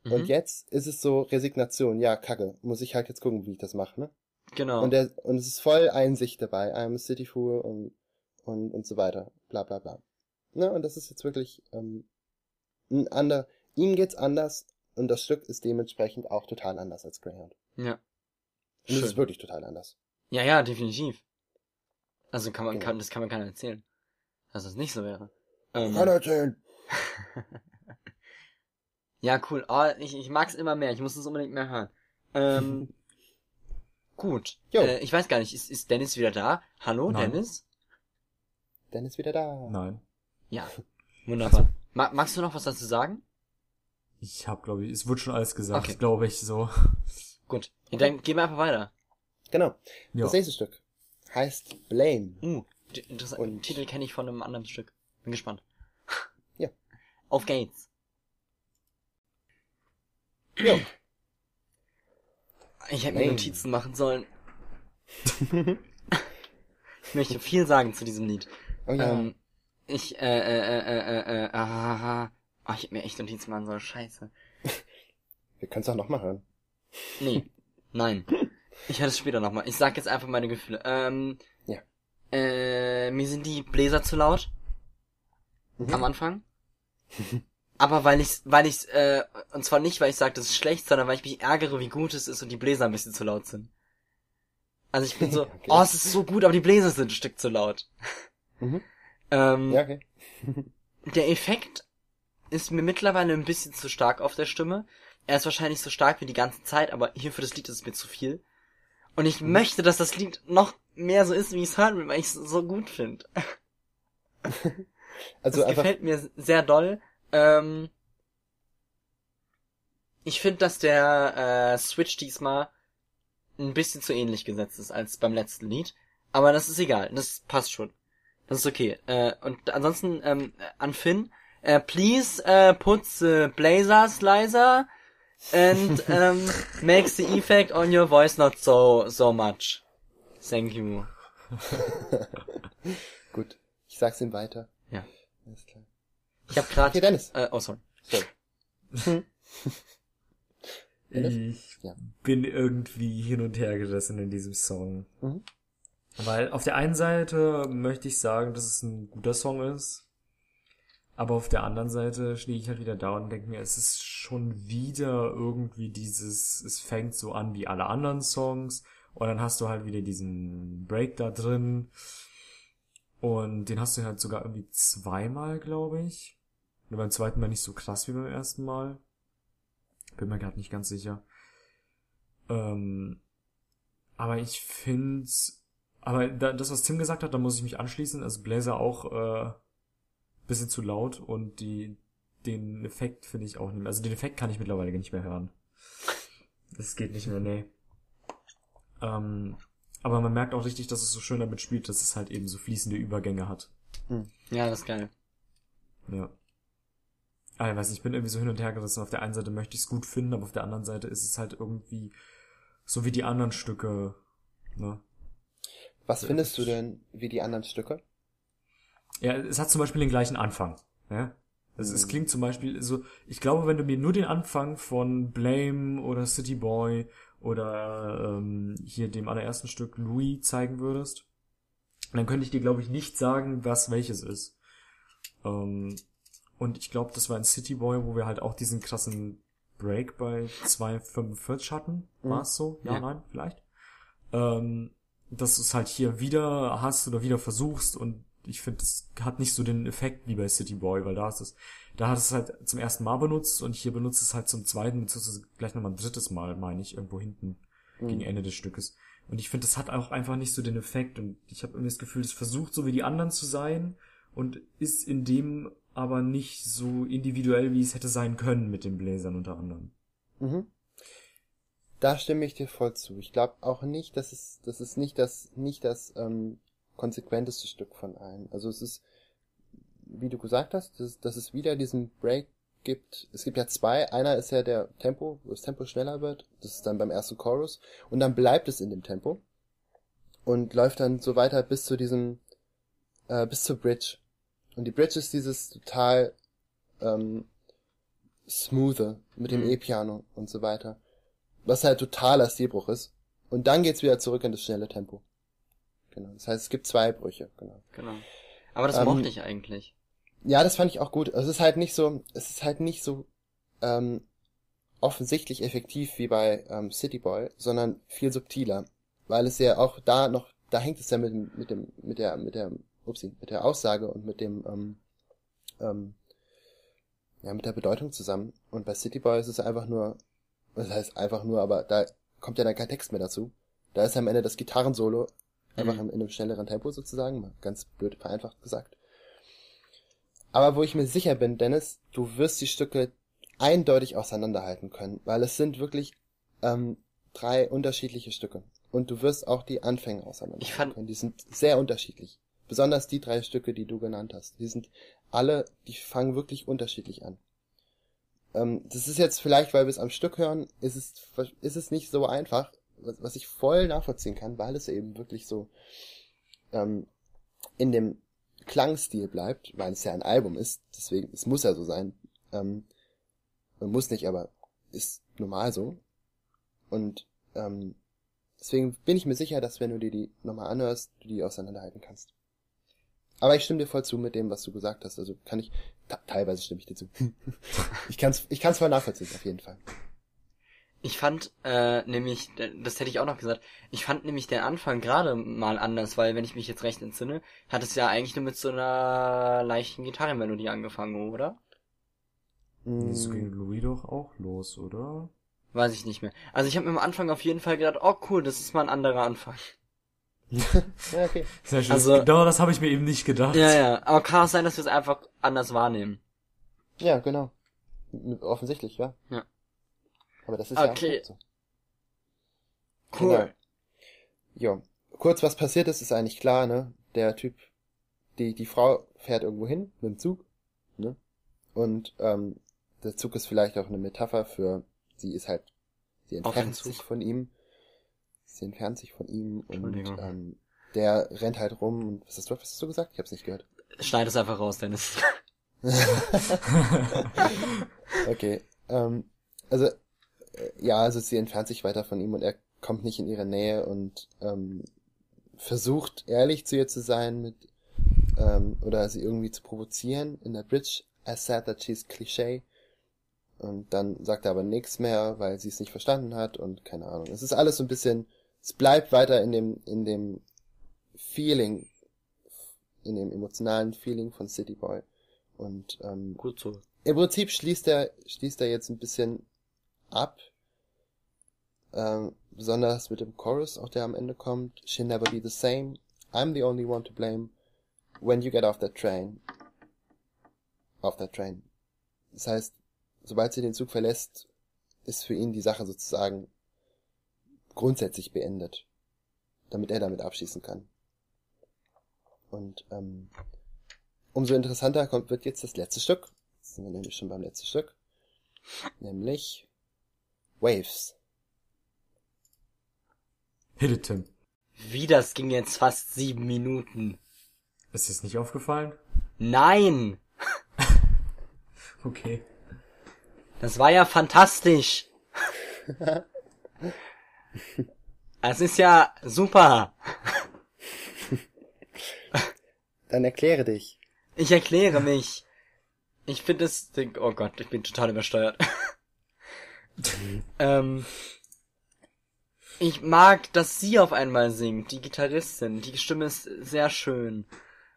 Und Mhm. jetzt ist es so Resignation, ja, kacke, muss ich halt jetzt gucken, wie ich das mache, ne? Genau. Und, der, und es ist voll Einsicht dabei, I'm a City Fool und, und, und so weiter, bla bla bla. Ne? Und das ist jetzt wirklich, ähm, ein ander, ihm geht's anders und das Stück ist dementsprechend auch total anders als Greyhound. ja. Und es ist wirklich total anders. Ja, ja, definitiv. Also kann man, Genau. kann, das kann man keiner erzählen. Dass das nicht so wäre. Ähm, Kann erzählen. ja, cool. Oh, ich, ich mag's immer mehr. Ich muss es unbedingt mehr hören. Ähm, gut. Jo. Äh, ich weiß gar nicht, ist, ist Dennis wieder da? Hallo, Nein. Dennis? Dann ist wieder da. Nein. Ja. Wunderbar. Ma magst du noch was dazu sagen? Ich habe, glaube ich, es wird schon alles gesagt, Okay. glaube ich, so. Gut. Ja, dann gehen wir einfach weiter. Genau. Ja. Das nächste Stück heißt Blame. Uh, interessant. Und- Titel kenne ich von einem anderen Stück. Bin gespannt. Ja. Auf geht's. Jo. Ich hätte mir. Notizen machen sollen. ich möchte viel sagen zu diesem Lied. Oh ja. Ähm, ich, äh, äh, äh, äh, äh, äh, ah, ah, ich hätte mir echt Notizen machen sollen. Scheiße. Wir können es auch nochmal hören. Nee. Nein. Ich höre es später nochmal. Ich sag jetzt einfach meine Gefühle. Ähm, Ja. Äh, mir sind die Bläser zu laut. Mhm. Am Anfang. Aber weil ich, weil ich, äh, und zwar nicht, weil ich sage, das ist schlecht, sondern weil ich mich ärgere, wie gut es ist und die Bläser ein bisschen zu laut sind. Also ich bin so, Okay. oh, es ist so gut, aber die Bläser sind ein Stück zu laut. Mhm. Ähm, Ja, okay. der Effekt ist mir mittlerweile ein bisschen zu stark auf der Stimme. Er ist wahrscheinlich so stark wie die ganze Zeit, aber hier für das Lied ist es mir zu viel. Und ich möchte, dass das Lied noch mehr so ist, wie ich es hören will, weil ich es so gut finde. Also das gefällt mir sehr doll. Ähm, ich finde, dass der äh, Switch diesmal ein bisschen zu ähnlich gesetzt ist als beim letzten Lied. Aber das ist egal, das passt schon. Das ist okay. Äh, und ansonsten ähm, an Finn, äh, please äh, put the blazers leiser and ähm, make the effect on your voice not so so much. Thank you. Gut. Ich sag's ihm weiter. Ja. Alles klar. Ich habe gerade. Okay, Dennis. Äh, oh sorry. So. Ich Ja. bin irgendwie hin und her gerissen in diesem Song. Mhm. Weil auf der einen Seite möchte ich sagen, dass es ein guter Song ist. Aber auf der anderen Seite stehe ich halt wieder da und denke mir, es ist schon wieder irgendwie dieses, es fängt so an wie alle anderen Songs und dann hast du halt wieder diesen Break da drin und den hast du halt sogar irgendwie zweimal, glaube ich. Nur beim zweiten Mal nicht so krass wie beim ersten Mal. Bin mir gerade nicht ganz sicher. Ähm, aber ich finde, aber da, das, was Tim gesagt hat, da muss ich mich anschließen. Also Blazer auch äh, bisschen zu laut und die den Effekt finde ich auch nicht mehr. Also den Effekt kann ich mittlerweile nicht mehr hören. Das geht nicht mehr, nee. Ähm, aber man merkt auch richtig, dass es so schön damit spielt, dass es halt eben so fließende Übergänge hat. Ja, das ist geil. Ja. Ah, ich weiß nicht, ich bin irgendwie so hin und her gerissen. Auf der einen Seite möchte ich es gut finden, aber auf der anderen Seite ist es halt irgendwie so wie die anderen Stücke. Ne? Was findest du denn wie die anderen Stücke? Ja, es hat zum Beispiel den gleichen Anfang. Ja? Also es klingt zum Beispiel so, ich glaube, wenn du mir nur den Anfang von Blame oder City Boy oder ähm, hier dem allerersten Stück Louis zeigen würdest, dann könnte ich dir, glaube ich, nicht sagen, was welches ist. Ähm, und ich glaube, das war in City Boy, wo wir halt auch diesen krassen Break bei 2,45 hatten. War es so? Ja, Ja. nein, vielleicht. Ähm, dass du es halt hier wieder hast oder wieder versuchst und ich finde, es hat nicht so den Effekt wie bei City Boy, weil da ist es, da hat es halt zum ersten Mal benutzt und hier benutzt es halt zum zweiten, beziehungsweise gleich nochmal ein drittes Mal, meine ich, irgendwo hinten gegen Ende des Stückes. Und ich finde, das hat auch einfach nicht so den Effekt und ich habe irgendwie das Gefühl, es versucht so wie die anderen zu sein und ist in dem aber nicht so individuell, wie es hätte sein können mit den Bläsern unter anderem. Mhm. Da stimme ich dir voll zu. Ich glaube auch nicht, dass es, das ist nicht das, nicht das ähm, konsequenteste Stück von allen. Also es ist, wie du gesagt hast, dass, dass es wieder diesen Break gibt. Es gibt ja zwei. Einer ist ja der Tempo, wo das Tempo schneller wird. Das ist dann beim ersten Chorus. Und dann bleibt es in dem Tempo. Und läuft dann so weiter bis zu diesem, äh, bis zur Bridge. Und die Bridge ist dieses total ähm, smoothe mit dem Mhm. E-Piano und so weiter. Was halt totaler Stilbruch ist. Und dann geht's wieder zurück in das schnelle Tempo. Genau. Das heißt, es gibt zwei Brüche, genau. Genau. Aber das Ähm, mochte ich eigentlich. Ja, das fand ich auch gut. Also es ist halt nicht so, es ist halt nicht so ähm, offensichtlich effektiv wie bei ähm, City Boy, sondern viel subtiler, weil es ja auch da noch, da hängt es ja mit dem, mit dem, mit der, mit der, upsie, mit der Aussage und mit dem, ähm, ähm, ja, mit der Bedeutung zusammen. Und bei City Boy ist es einfach nur, das heißt einfach nur, aber da kommt ja dann kein Text mehr dazu. Da ist am Ende das Gitarrensolo einfach Mhm. in, in einem schnelleren Tempo sozusagen, mal ganz blöd vereinfacht gesagt. Aber wo ich mir sicher bin, Dennis, du wirst die Stücke eindeutig auseinanderhalten können, weil es sind wirklich ähm, drei unterschiedliche Stücke. Und du wirst auch die Anfänge auseinanderhalten fand- können. Die sind sehr unterschiedlich. Besonders die drei Stücke, die du genannt hast. Die sind alle, die fangen wirklich unterschiedlich an. Ähm, das ist jetzt vielleicht, weil wir es am Stück hören, ist es, ist es nicht so einfach, was, was ich voll nachvollziehen kann, weil es eben wirklich so ähm, in dem Klangstil bleibt, weil es ja ein Album ist, deswegen, es muss ja so sein. Ähm, muss nicht, aber ist normal so. Und ähm, deswegen bin ich mir sicher, dass wenn du dir die nochmal anhörst, du die auseinanderhalten kannst. Aber ich stimme dir voll zu mit dem, was du gesagt hast. Also kann ich, teilweise stimme ich dir zu. ich kann's, ich kann's voll nachvollziehen, auf jeden Fall. Ich fand äh, nämlich, das hätte ich auch noch gesagt, ich fand nämlich den Anfang gerade mal anders, weil wenn ich mich jetzt recht entsinne, hat es ja eigentlich nur mit so einer leichten Gitarrenmelodie angefangen, oder? So Mm, ging Louis doch auch los, oder? Weiß ich nicht mehr. Also ich habe mir am Anfang auf jeden Fall gedacht, oh cool, das ist mal ein anderer Anfang. ja, okay. Sehr schön. Also- genau das habe ich mir eben nicht gedacht. Ja, ja, aber kann auch sein, dass wir es einfach anders wahrnehmen. Ja, genau. Offensichtlich, ja. Ja. Aber das ist Okay. ja auch so. Cool. Genau. Jo. Kurz, was passiert ist, ist eigentlich klar, ne? Der Typ, die, die Frau fährt irgendwo hin mit dem Zug, ne? Und ähm, der Zug ist vielleicht auch eine Metapher für, sie ist halt, sie entfernt sich von ihm, sie entfernt sich von ihm und ähm, der rennt halt rum und was hast du, was hast du gesagt? Ich hab's nicht gehört. Schneid es einfach raus, Dennis. Okay. Ähm, also, ja, also sie entfernt sich weiter von ihm und er kommt nicht in ihre Nähe und ähm, versucht ehrlich zu ihr zu sein mit ähm, oder sie irgendwie zu provozieren in der Bridge. I said that she's cliché. Und dann sagt er aber nichts mehr, weil sie es nicht verstanden hat und keine Ahnung. Es ist alles so ein bisschen, es bleibt weiter in dem, in dem Feeling, in dem emotionalen Feeling von City Boy. Und ähm, Gut so. im Prinzip schließt er, schließt er jetzt ein bisschen ab. Ähm, besonders mit dem Chorus, auch der am Ende kommt. She'll never be the same. I'm the only one to blame. When you get off that train. Off that train. Das heißt, sobald sie den Zug verlässt, ist für ihn die Sache sozusagen grundsätzlich beendet. Damit er damit abschließen kann. Und ähm, umso interessanter kommt, wird jetzt das letzte Stück. Jetzt sind wir nämlich schon beim letzten Stück. Nämlich Waves. Hit it, Tim. Wie, das ging jetzt fast sieben Minuten. Ist dir das nicht aufgefallen? Nein! Okay. Das war ja fantastisch. Es ist ja super. Dann erkläre dich. Ich erkläre mich. Ich finde es, oh Gott, ich bin total übersteuert. Ähm, ich mag, dass sie auf einmal singt, die Gitarristin. Die Stimme ist sehr schön.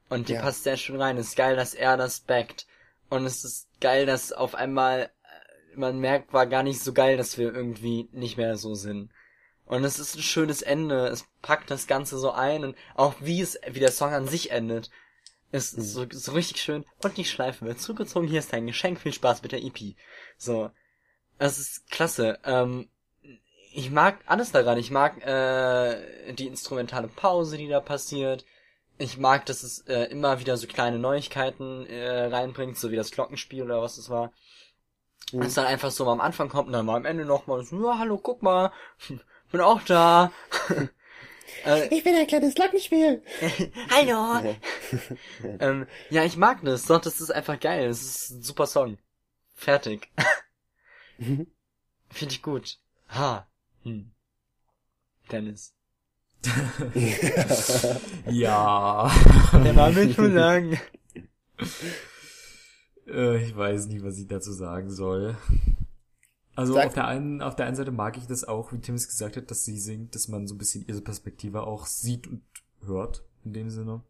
Und die Ja. passt sehr schön rein. Es ist geil, dass er das backt. Und es ist geil, dass auf einmal äh, man merkt, war gar nicht so geil, dass wir irgendwie nicht mehr so sind. Und es ist ein schönes Ende. Es packt das Ganze so ein und auch wie es, wie der Song an sich endet, ist so, so richtig schön. Und die Schleife wird zugezogen. Hier ist dein Geschenk. Viel Spaß mit der EP. So. Das ist klasse. Ähm, ich mag alles daran. Ich mag äh, die instrumentale Pause, die da passiert. Ich mag, dass es äh, immer wieder so kleine Neuigkeiten äh, reinbringt, so wie das Glockenspiel oder was es war. Mhm. Es dann einfach so mal am Anfang kommt und dann mal am Ende nochmal so, ja, hallo, guck mal, bin auch da. äh, Ich bin ein kleines Glockenspiel. hallo. ähm, ja, ich mag das. Doch, das ist einfach geil. Das ist ein super Song. Fertig. Mhm. Finde ich gut. Ha. Hm. Dennis. Ja. Der war mir zu lang. Äh, ich weiß nicht, was ich dazu sagen soll. Also Sag- auf der einen, auf der einen Seite mag ich das auch, wie Tim es gesagt hat, dass sie singt, dass man so ein bisschen ihre Perspektive auch sieht und hört, in dem Sinne.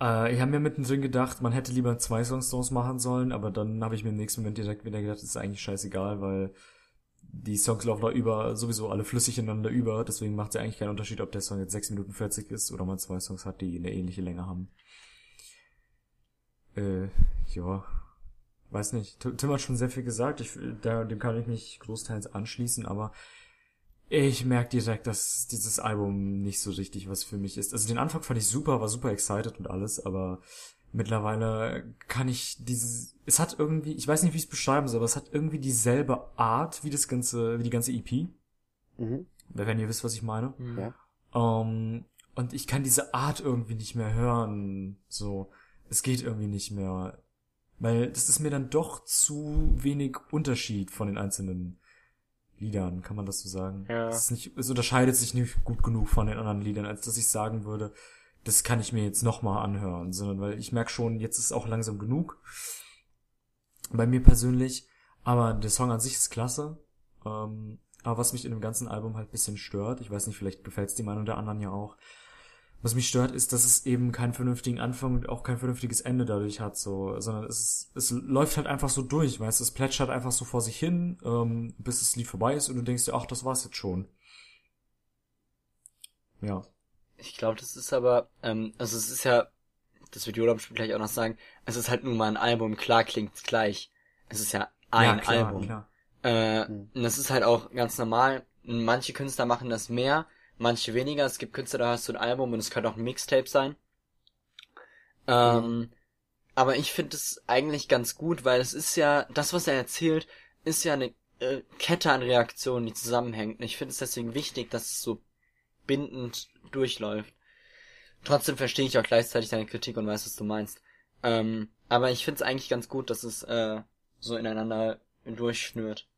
Äh, ich habe mir mittendrin gedacht, man hätte lieber zwei Songs draus machen sollen, aber dann habe ich mir im nächsten Moment direkt wieder gedacht, das ist eigentlich scheißegal, weil die Songs laufen da über, sowieso alle flüssig ineinander über, deswegen macht es ja eigentlich keinen Unterschied, ob der Song jetzt 6 Minuten 40 ist oder man zwei Songs hat, die eine ähnliche Länge haben. Äh, ja. Weiß nicht. Tim hat schon sehr viel gesagt. Ich, da, dem kann ich mich großteils anschließen, aber ich merke direkt, dass dieses Album nicht so richtig was für mich ist. Also den Anfang fand ich super, war super excited und alles, aber mittlerweile kann ich dieses, es hat irgendwie, ich weiß nicht, wie ich es beschreiben soll, aber es hat irgendwie dieselbe Art wie das ganze, wie die ganze EP. Mhm. Wenn ihr wisst, was ich meine. Ja. Ähm, und ich kann diese Art irgendwie nicht mehr hören. So, es geht irgendwie nicht mehr. Weil das ist mir dann doch zu wenig Unterschied von den einzelnen Liedern, kann man das so sagen? Ja. Es, ist nicht, es unterscheidet sich nicht gut genug von den anderen Liedern, als dass ich sagen würde, das kann ich mir jetzt nochmal anhören, sondern weil ich merke schon, jetzt ist auch langsam genug. Bei mir persönlich, aber der Song an sich ist klasse. Ähm, aber was mich in dem ganzen Album halt bisschen stört, ich weiß nicht, vielleicht gefällt es die Meinung der anderen ja auch, was mich stört, ist, dass es eben keinen vernünftigen Anfang und auch kein vernünftiges Ende dadurch hat, so, sondern es, ist, es läuft halt einfach so durch, weißt du, es plätschert einfach so vor sich hin, ähm, bis das Lied vorbei ist und du denkst dir, ach, das war's jetzt schon. Ja. Ich glaube, das ist aber, ähm, also es ist ja, das wird Jola bestimmt gleich auch noch sagen, es ist halt nun mal ein Album, klar klingt's gleich. Es ist ja ein ja, klar, Album. Klar. Äh, Mhm. und das ist halt auch ganz normal. Manche Künstler machen das mehr, manche weniger. Es gibt Künstler, da hast du ein Album und es könnte auch ein Mixtape sein. Ähm, aber ich finde es eigentlich ganz gut, weil es ist ja, das, was er erzählt, ist ja eine äh, Kette an Reaktionen, die zusammenhängt. Und ich finde es deswegen wichtig, dass es so bindend durchläuft. Trotzdem verstehe ich auch gleichzeitig deine Kritik und weiß, was du meinst. Ähm, aber ich finde es eigentlich ganz gut, dass es äh, so ineinander durchschnürt.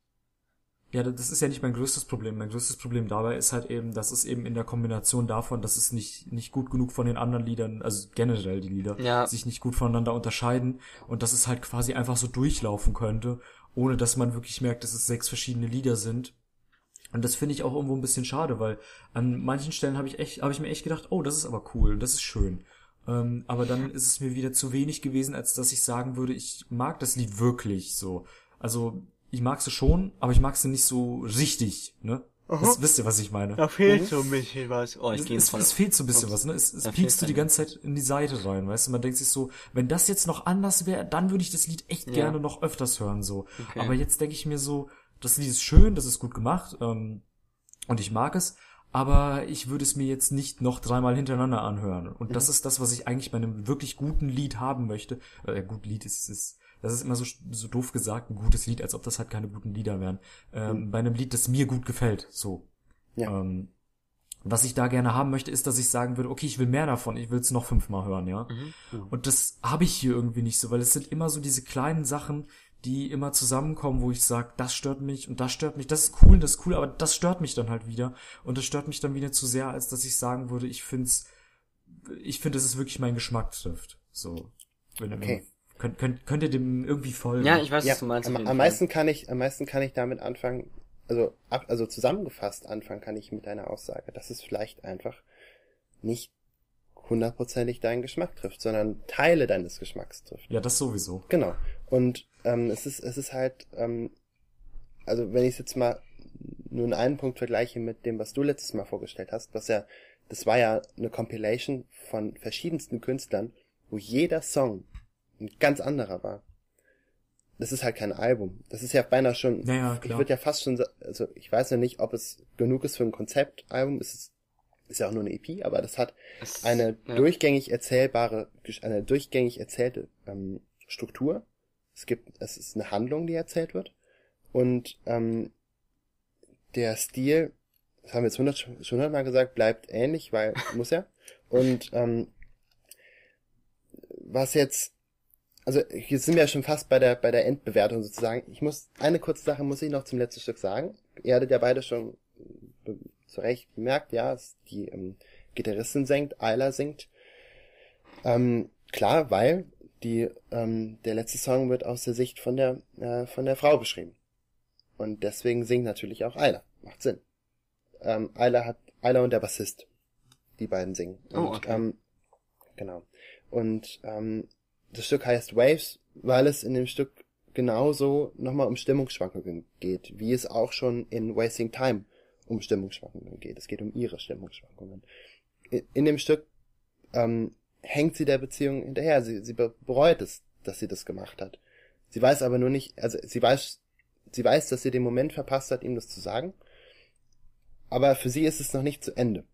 Ja, das ist ja nicht mein größtes Problem. Mein größtes Problem dabei ist halt eben, dass es eben in der Kombination davon, dass es nicht, nicht gut genug von den anderen Liedern, also generell die Lieder, Ja. sich nicht gut voneinander unterscheiden und dass es halt quasi einfach so durchlaufen könnte, ohne dass man wirklich merkt, dass es sechs verschiedene Lieder sind. Und das finde ich auch irgendwo ein bisschen schade, weil an manchen Stellen habe ich echt, habe ich mir echt gedacht, oh, das ist aber cool, das ist schön. Ähm, aber dann ist es mir wieder zu wenig gewesen, als dass ich sagen würde, ich mag das Lied wirklich so. Also ich mag sie schon, aber ich mag sie nicht so richtig, ne? Das, wisst ihr, was ich meine? Da fehlt so ein bisschen was. Oh, ich gehe es, voll. es fehlt so ein bisschen was, ne? Es, es Da piekst du die ganze Zeit in die Seite rein, weißt du? Man denkt sich so, wenn das jetzt noch anders wäre, dann würde ich das Lied echt Ja. gerne noch öfters hören, so. Okay. Aber jetzt denke ich mir so, das Lied ist schön, das ist gut gemacht, ähm, und ich mag es, aber ich würde es mir jetzt nicht noch dreimal hintereinander anhören. Und Mhm. das ist das, was ich eigentlich bei einem wirklich guten Lied haben möchte. Äh, gut, Lied ist, ist das ist immer so, so doof gesagt, ein gutes Lied, als ob das halt keine guten Lieder wären. Ähm, Bei einem Lied, das mir gut gefällt, so. Ja. Ähm, was ich da gerne haben möchte, ist, dass ich sagen würde, okay, ich will mehr davon, ich will es noch fünfmal hören, ja. Und das habe ich hier irgendwie nicht so, weil es sind immer so diese kleinen Sachen, die immer zusammenkommen, wo ich sage, das stört mich und das stört mich, das ist cool, das ist cool, aber das stört mich dann halt wieder. Und das stört mich dann wieder zu sehr, als dass ich sagen würde, ich find's, ich finde, es wirklich meinen Geschmack trifft. So. Wenn Okay. Könnt, könnt, könnt ihr dem irgendwie folgen? Ja, ich weiß, Ja, was du meinst. am, am meisten kann ich, am meisten kann ich damit anfangen, also ab, also zusammengefasst anfangen kann ich mit deiner Aussage, dass es vielleicht einfach nicht hundertprozentig deinen Geschmack trifft, sondern Teile deines Geschmacks trifft. Ja, das sowieso. Genau. Und ähm, es ist, es ist halt, ähm, also wenn ich es jetzt mal nur in einen Punkt vergleiche mit dem, was du letztes Mal vorgestellt hast, was ja, das war ja eine Compilation von verschiedensten Künstlern, wo jeder Song ein ganz anderer war. Das ist halt kein Album. Das ist ja beinahe schon, Ja, ja, ich würde ja fast schon, also ich weiß ja nicht, ob es genug ist für ein Konzeptalbum. Es ist, ist ja auch nur eine EP, aber das hat Es- eine ja. durchgängig erzählbare, eine durchgängig erzählte ähm, Struktur. Es gibt, es ist eine Handlung, die erzählt wird. Und ähm, der Stil, das haben wir jetzt hundert, schon hundertmal gesagt, bleibt ähnlich, weil muss ja. Und ähm, was jetzt, also hier sind wir ja schon fast bei der bei der Endbewertung sozusagen. Ich muss eine kurze Sache muss ich noch zum letzten Stück sagen. Ihr hattet ja beide schon zu Recht bemerkt, ja, die ähm, Gitarristin singt, Ayla singt. Ähm, klar, weil die ähm, der letzte Song wird aus der Sicht von der äh, von der Frau beschrieben und deswegen singt natürlich auch Ayla. Macht Sinn. Ähm, Ayla hat Ayla und der Bassist, die beiden singen. Und, Oh, okay. ähm, genau. Und ähm, das Stück heißt Waves, weil es in dem Stück genauso nochmal um Stimmungsschwankungen geht, wie es auch schon in Wasting Time um Stimmungsschwankungen geht. Es geht um ihre Stimmungsschwankungen. In, dem Stück ähm, hängt sie der Beziehung hinterher. Sie, sie be- bereut es, dass sie das gemacht hat. Sie weiß aber nur nicht, also sie weiß, sie weiß, dass sie den Moment verpasst hat, ihm das zu sagen. Aber für sie ist es noch nicht zu Ende.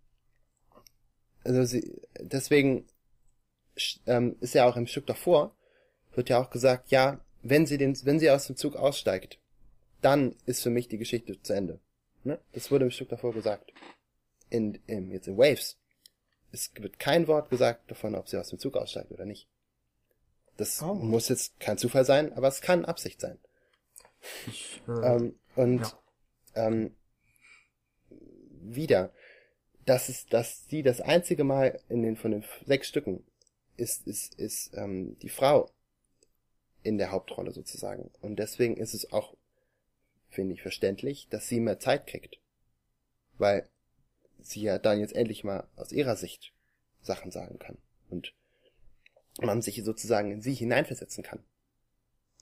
Also sie, deswegen ähm, ist ja auch im Stück davor, wird ja auch gesagt, ja, wenn sie den, wenn sie aus dem Zug aussteigt, dann ist für mich die Geschichte zu Ende. Ne? Das wurde im Stück davor gesagt. In, in, jetzt in Waves. Es wird kein Wort gesagt davon, ob sie aus dem Zug aussteigt oder nicht. Das Oh. muss jetzt kein Zufall sein, aber es kann Absicht sein. Ich, äh, Ähm, und ja. ähm, wieder, dass es, dass sie das einzige Mal in den von den sechs Stücken ist, ist, ist ähm, die Frau in der Hauptrolle sozusagen. Und deswegen ist es auch, finde ich, verständlich, dass sie mehr Zeit kriegt. Weil sie ja dann jetzt endlich mal aus ihrer Sicht Sachen sagen kann. Und man sich sozusagen in sie hineinversetzen kann.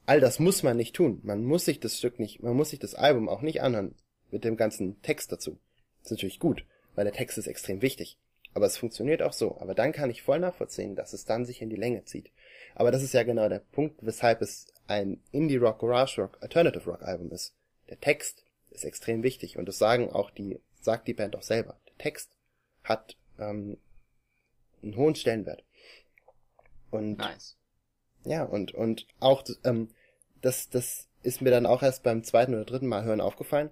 All das muss man nicht tun. Man muss sich das Stück nicht, man muss sich das Album auch nicht anhören mit dem ganzen Text dazu. Das ist natürlich gut, weil der Text ist extrem wichtig. Aber es funktioniert auch so. Aber dann kann ich voll nachvollziehen, dass es dann sich in die Länge zieht. Aber das ist ja genau der Punkt, weshalb es ein Indie-Rock, Garage-Rock, Alternative-Rock-Album ist. Der Text ist extrem wichtig und das sagen auch die, sagt die Band auch selber. Der Text hat ähm, einen hohen Stellenwert. Und Nice. ja, und, und auch, ähm, das, das ist mir dann auch erst beim zweiten oder dritten Mal hören aufgefallen.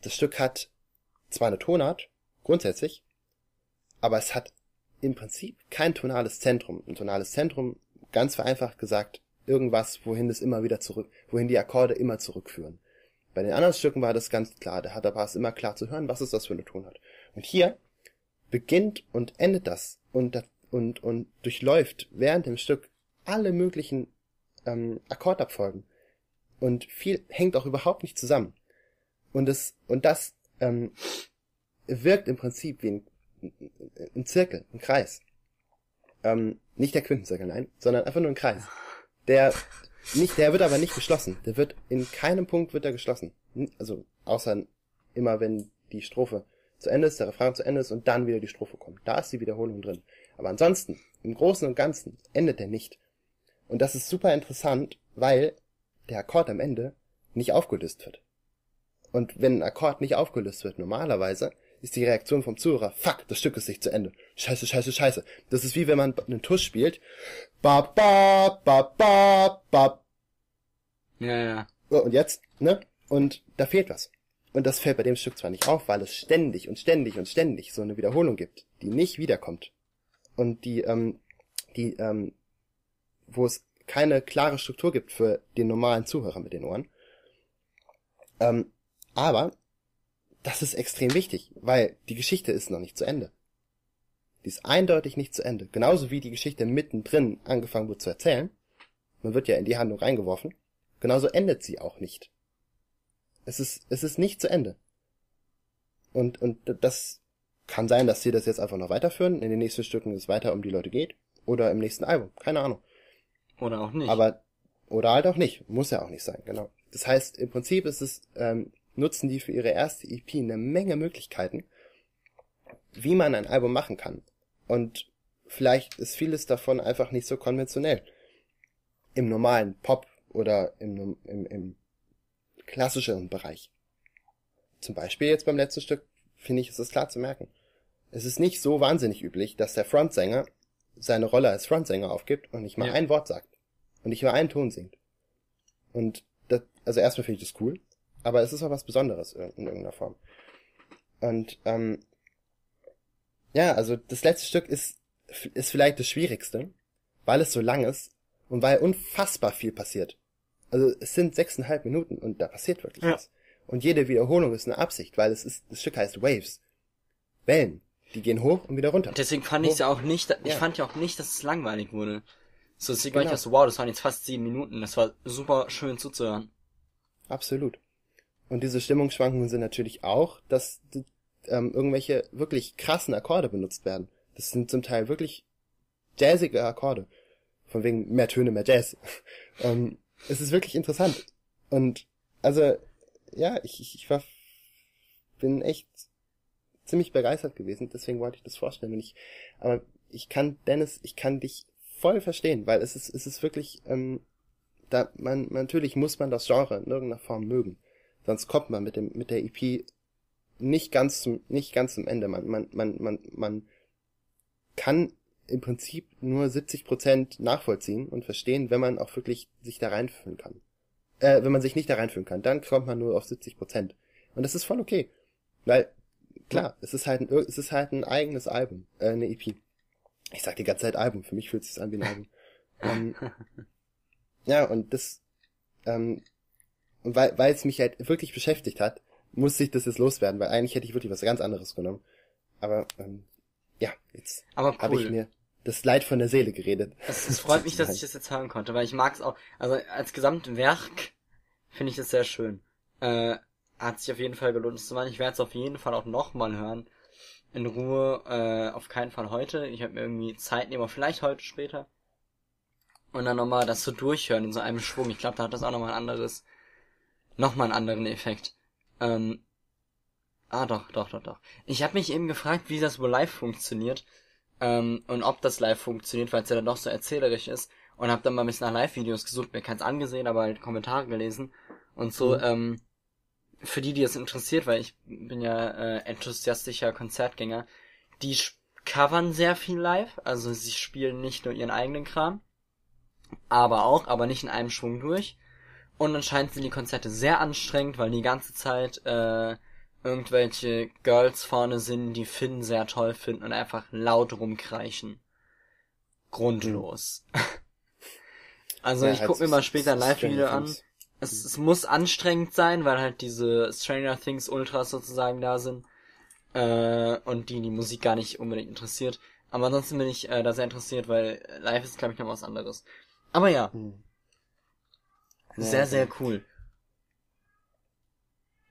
Das Stück hat zwar eine Tonart, grundsätzlich, aber es hat im Prinzip kein tonales Zentrum. Ein tonales Zentrum, ganz vereinfacht gesagt, irgendwas, wohin es immer wieder zurück, wohin die Akkorde immer zurückführen. Bei den anderen Stücken war das ganz klar, da hat der Bass immer klar zu hören, was ist das für eine Tonart. Und hier beginnt und endet das und, und, und durchläuft während dem Stück alle möglichen ähm, Akkordabfolgen. Und viel hängt auch überhaupt nicht zusammen. Und es, und das ähm, wirkt im Prinzip wie ein, ein Zirkel, ein Kreis. Ähm, nicht der Quintenzirkel, nein, sondern einfach nur ein Kreis. Der nicht, der wird aber nicht geschlossen. Der wird in keinem Punkt wird er geschlossen. Also außer immer wenn die Strophe zu Ende ist, der Refrain zu Ende ist und dann wieder die Strophe kommt. Da ist die Wiederholung drin. Aber ansonsten, im Großen und Ganzen, endet er nicht. Und das ist super interessant, weil der Akkord am Ende nicht aufgelöst wird. Und wenn ein Akkord nicht aufgelöst wird, normalerweise, ist die Reaktion vom Zuhörer, fuck, das Stück ist nicht zu Ende. Scheiße, scheiße, scheiße. Das ist wie wenn man einen Tusch spielt. Ba, ba, ba, ba, ba. Ja, ja. Und jetzt, ne? Und da fehlt was. Und das fällt bei dem Stück zwar nicht auf, weil es ständig und ständig und ständig so eine Wiederholung gibt, die nicht wiederkommt. Und die, ähm, die, ähm, wo es keine klare Struktur gibt für den normalen Zuhörer mit den Ohren. Ähm, aber das ist extrem wichtig, weil die Geschichte ist noch nicht zu Ende. Die ist eindeutig nicht zu Ende. Genauso wie die Geschichte mittendrin angefangen wird zu erzählen. Man wird ja in die Handlung reingeworfen. Genauso endet sie auch nicht. Es ist, es ist nicht zu Ende. Und, und das kann sein, dass sie das jetzt einfach noch weiterführen. In den nächsten Stücken es weiter um die Leute geht. Oder im nächsten Album. Keine Ahnung. Oder auch nicht. Aber, oder halt auch nicht. Muss ja auch nicht sein, genau. Das heißt, im Prinzip ist es, ähm, nutzen die für ihre erste EP eine Menge Möglichkeiten, wie man ein Album machen kann. Und vielleicht ist vieles davon einfach nicht so konventionell. Im normalen Pop oder im, im, im klassischeren Bereich. Zum Beispiel jetzt beim letzten Stück, finde ich, ist es klar zu merken. Es ist nicht so wahnsinnig üblich, dass der Frontsänger seine Rolle als Frontsänger aufgibt und nicht mal Ja. ein Wort sagt. Und nicht mal einen Ton singt. Und das, also erstmal finde ich das cool, aber es ist auch was Besonderes in, in irgendeiner Form. Und ähm, ja, also das letzte Stück ist, ist vielleicht das Schwierigste, weil es so lang ist und weil unfassbar viel passiert. Also es sind sechseinhalb Minuten und da passiert wirklich Ja. was. Und jede Wiederholung ist eine Absicht, weil es ist, das Stück heißt Waves. Wellen. Die gehen hoch und wieder runter. Deswegen fand ich es ja auch nicht, ich Ja. fand ja auch nicht, dass es langweilig wurde. So, deswegen war ich Genau. auch so, wow, das waren jetzt fast sieben Minuten. Das war super schön zuzuhören. Absolut. Und diese Stimmungsschwankungen sind natürlich auch, dass ähm, irgendwelche wirklich krassen Akkorde benutzt werden. Das sind zum Teil wirklich jazzige Akkorde. Von wegen mehr Töne, mehr Jazz. ähm, es ist wirklich interessant. Und also, ja, ich, ich, ich war, bin echt ziemlich begeistert gewesen, deswegen wollte ich das vorstellen. Und ich, aber ich kann, Dennis, ich kann dich voll verstehen, weil es ist, es ist wirklich, ähm, da man natürlich muss man das Genre in irgendeiner Form mögen, sonst kommt man mit dem mit der EP nicht ganz zum nicht ganz zum Ende. Man man man man man kann im Prinzip nur 70 Prozent nachvollziehen und verstehen, wenn man auch wirklich sich da reinfühlen kann. Äh, wenn man sich nicht da reinfühlen kann, dann kommt man nur auf 70 Prozent. Und das ist voll okay, weil klar, es ist halt ein es ist halt ein eigenes Album, äh, eine EP. Ich sag die ganze Zeit Album, für mich fühlt es sich an wie ein Album. ähm, ja, und das, ähm, und weil, weil es mich halt wirklich beschäftigt hat, musste ich das jetzt loswerden, weil eigentlich hätte ich wirklich was ganz anderes genommen. Aber, ähm, ja, jetzt Aber habe ich cool. mir das Leid von der Seele geredet. Es, es freut mich, dass ich das jetzt hören konnte, weil ich mag es auch. Also als Gesamtwerk finde ich das sehr schön. Äh, hat sich auf jeden Fall gelohnt, zu machen. Ich werde es auf jeden Fall auch nochmal hören. In Ruhe, äh, auf keinen Fall heute. Ich habe mir irgendwie Zeit nehmen, aber vielleicht heute später. Und dann nochmal das so durchhören in so einem Schwung. Ich glaube, da hat das auch nochmal ein anderes, nochmal einen anderen Effekt. Ähm, ah, doch, doch, doch, doch. Ich habe mich eben gefragt, wie das wohl live funktioniert. Ähm, und ob das live funktioniert, weil es ja dann doch so erzählerisch ist. Und habe dann mal ein bisschen nach Live-Videos gesucht, mir keins angesehen, aber halt Kommentare gelesen. Und so, Mhm. ähm, für die, die es interessiert, weil ich bin ja äh, enthusiastischer Konzertgänger, die covern sehr viel live, also sie spielen nicht nur ihren eigenen Kram, aber auch, aber nicht in einem Schwung durch. Und anscheinend sind die Konzerte sehr anstrengend, weil die ganze Zeit äh, irgendwelche Girls vorne sind, die Finn sehr toll finden und einfach laut rumkreischen. Grundlos. also Ja, ich halt guck mir mal später ein Live-Video an. Es, es muss anstrengend sein, weil halt diese Stranger Things Ultras sozusagen da sind. Äh, und die die Musik gar nicht unbedingt interessiert. Aber ansonsten bin ich äh, da sehr interessiert, weil live ist, glaube ich, noch was anderes. Aber ja, Hm. Sehr, sehr cool.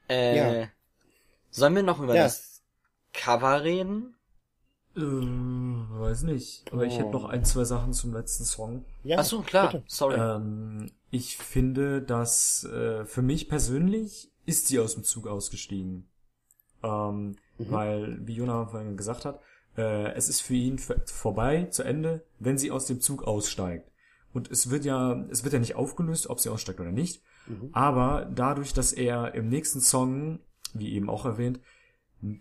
Äh, Ja. sollen wir noch über Ja. das Cover reden? Äh, weiß nicht. Aber ich hätte Oh. noch ein, zwei Sachen zum letzten Song. Ja, Ach so, klar. bitte. Sorry. Ähm, ich finde, dass äh, für mich persönlich ist sie aus dem Zug ausgestiegen. Ähm, Weil, wie Jona vorhin gesagt hat, äh, es ist für ihn vorbei, zu Ende, wenn sie aus dem Zug aussteigt. Und es wird ja, es wird ja nicht aufgelöst, ob sie aussteigt oder nicht. Aber dadurch, dass er im nächsten Song, wie eben auch erwähnt,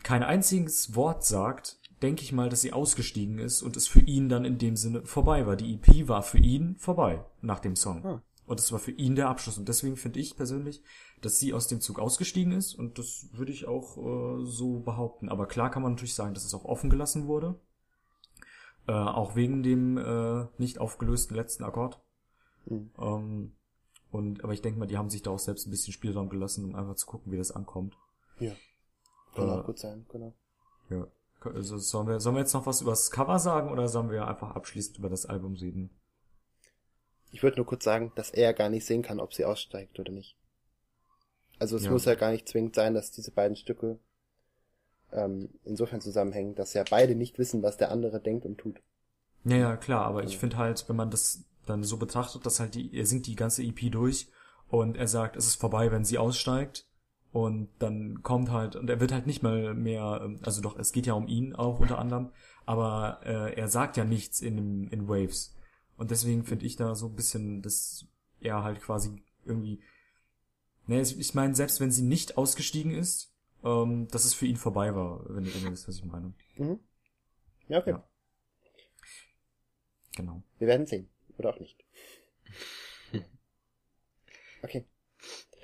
kein einziges Wort sagt, denke ich mal, dass sie ausgestiegen ist und es für ihn dann in dem Sinne vorbei war. Die EP war für ihn vorbei nach dem Song. Ah. Und es war für ihn der Abschluss. Und deswegen finde ich persönlich, dass sie aus dem Zug ausgestiegen ist. Und das würde ich auch äh, so behaupten. Aber klar kann man natürlich sagen, dass es auch offen gelassen wurde. Äh, auch wegen dem äh, nicht aufgelösten letzten Akkord. Mhm. Ähm, und, aber ich denke mal, die haben sich da auch selbst ein bisschen Spielraum gelassen, um einfach zu gucken, wie das ankommt. Ja. Kann Äh, auch gut sein, genau. Ja. Also sollen wir, sollen wir jetzt noch was über das Cover sagen oder sollen wir einfach abschließend über das Album reden? Ich würde nur kurz sagen, dass er gar nicht sehen kann, ob sie aussteigt oder nicht. Also es Ja. muss ja gar nicht zwingend sein, dass diese beiden Stücke ähm, insofern zusammenhängen, dass ja beide nicht wissen, was der andere denkt und tut. Ja, ja, klar, aber ich finde halt, wenn man das dann so betrachtet, dass halt die, er singt die ganze EP durch und er sagt, es ist vorbei, wenn sie aussteigt und dann kommt halt, und er wird halt nicht mal mehr, ähm, also doch, es geht ja um ihn auch unter anderem, aber äh, er sagt ja nichts in, in Waves. Und deswegen finde ich da so ein bisschen, dass er halt quasi irgendwie, ne, ich meine, selbst wenn sie nicht ausgestiegen ist, ähm, dass es für ihn vorbei war, wenn, wenn ihr wisst, was ich meine. Mhm. Ja, okay. Ja. Genau. Wir werden sehen. Oder auch nicht. Okay.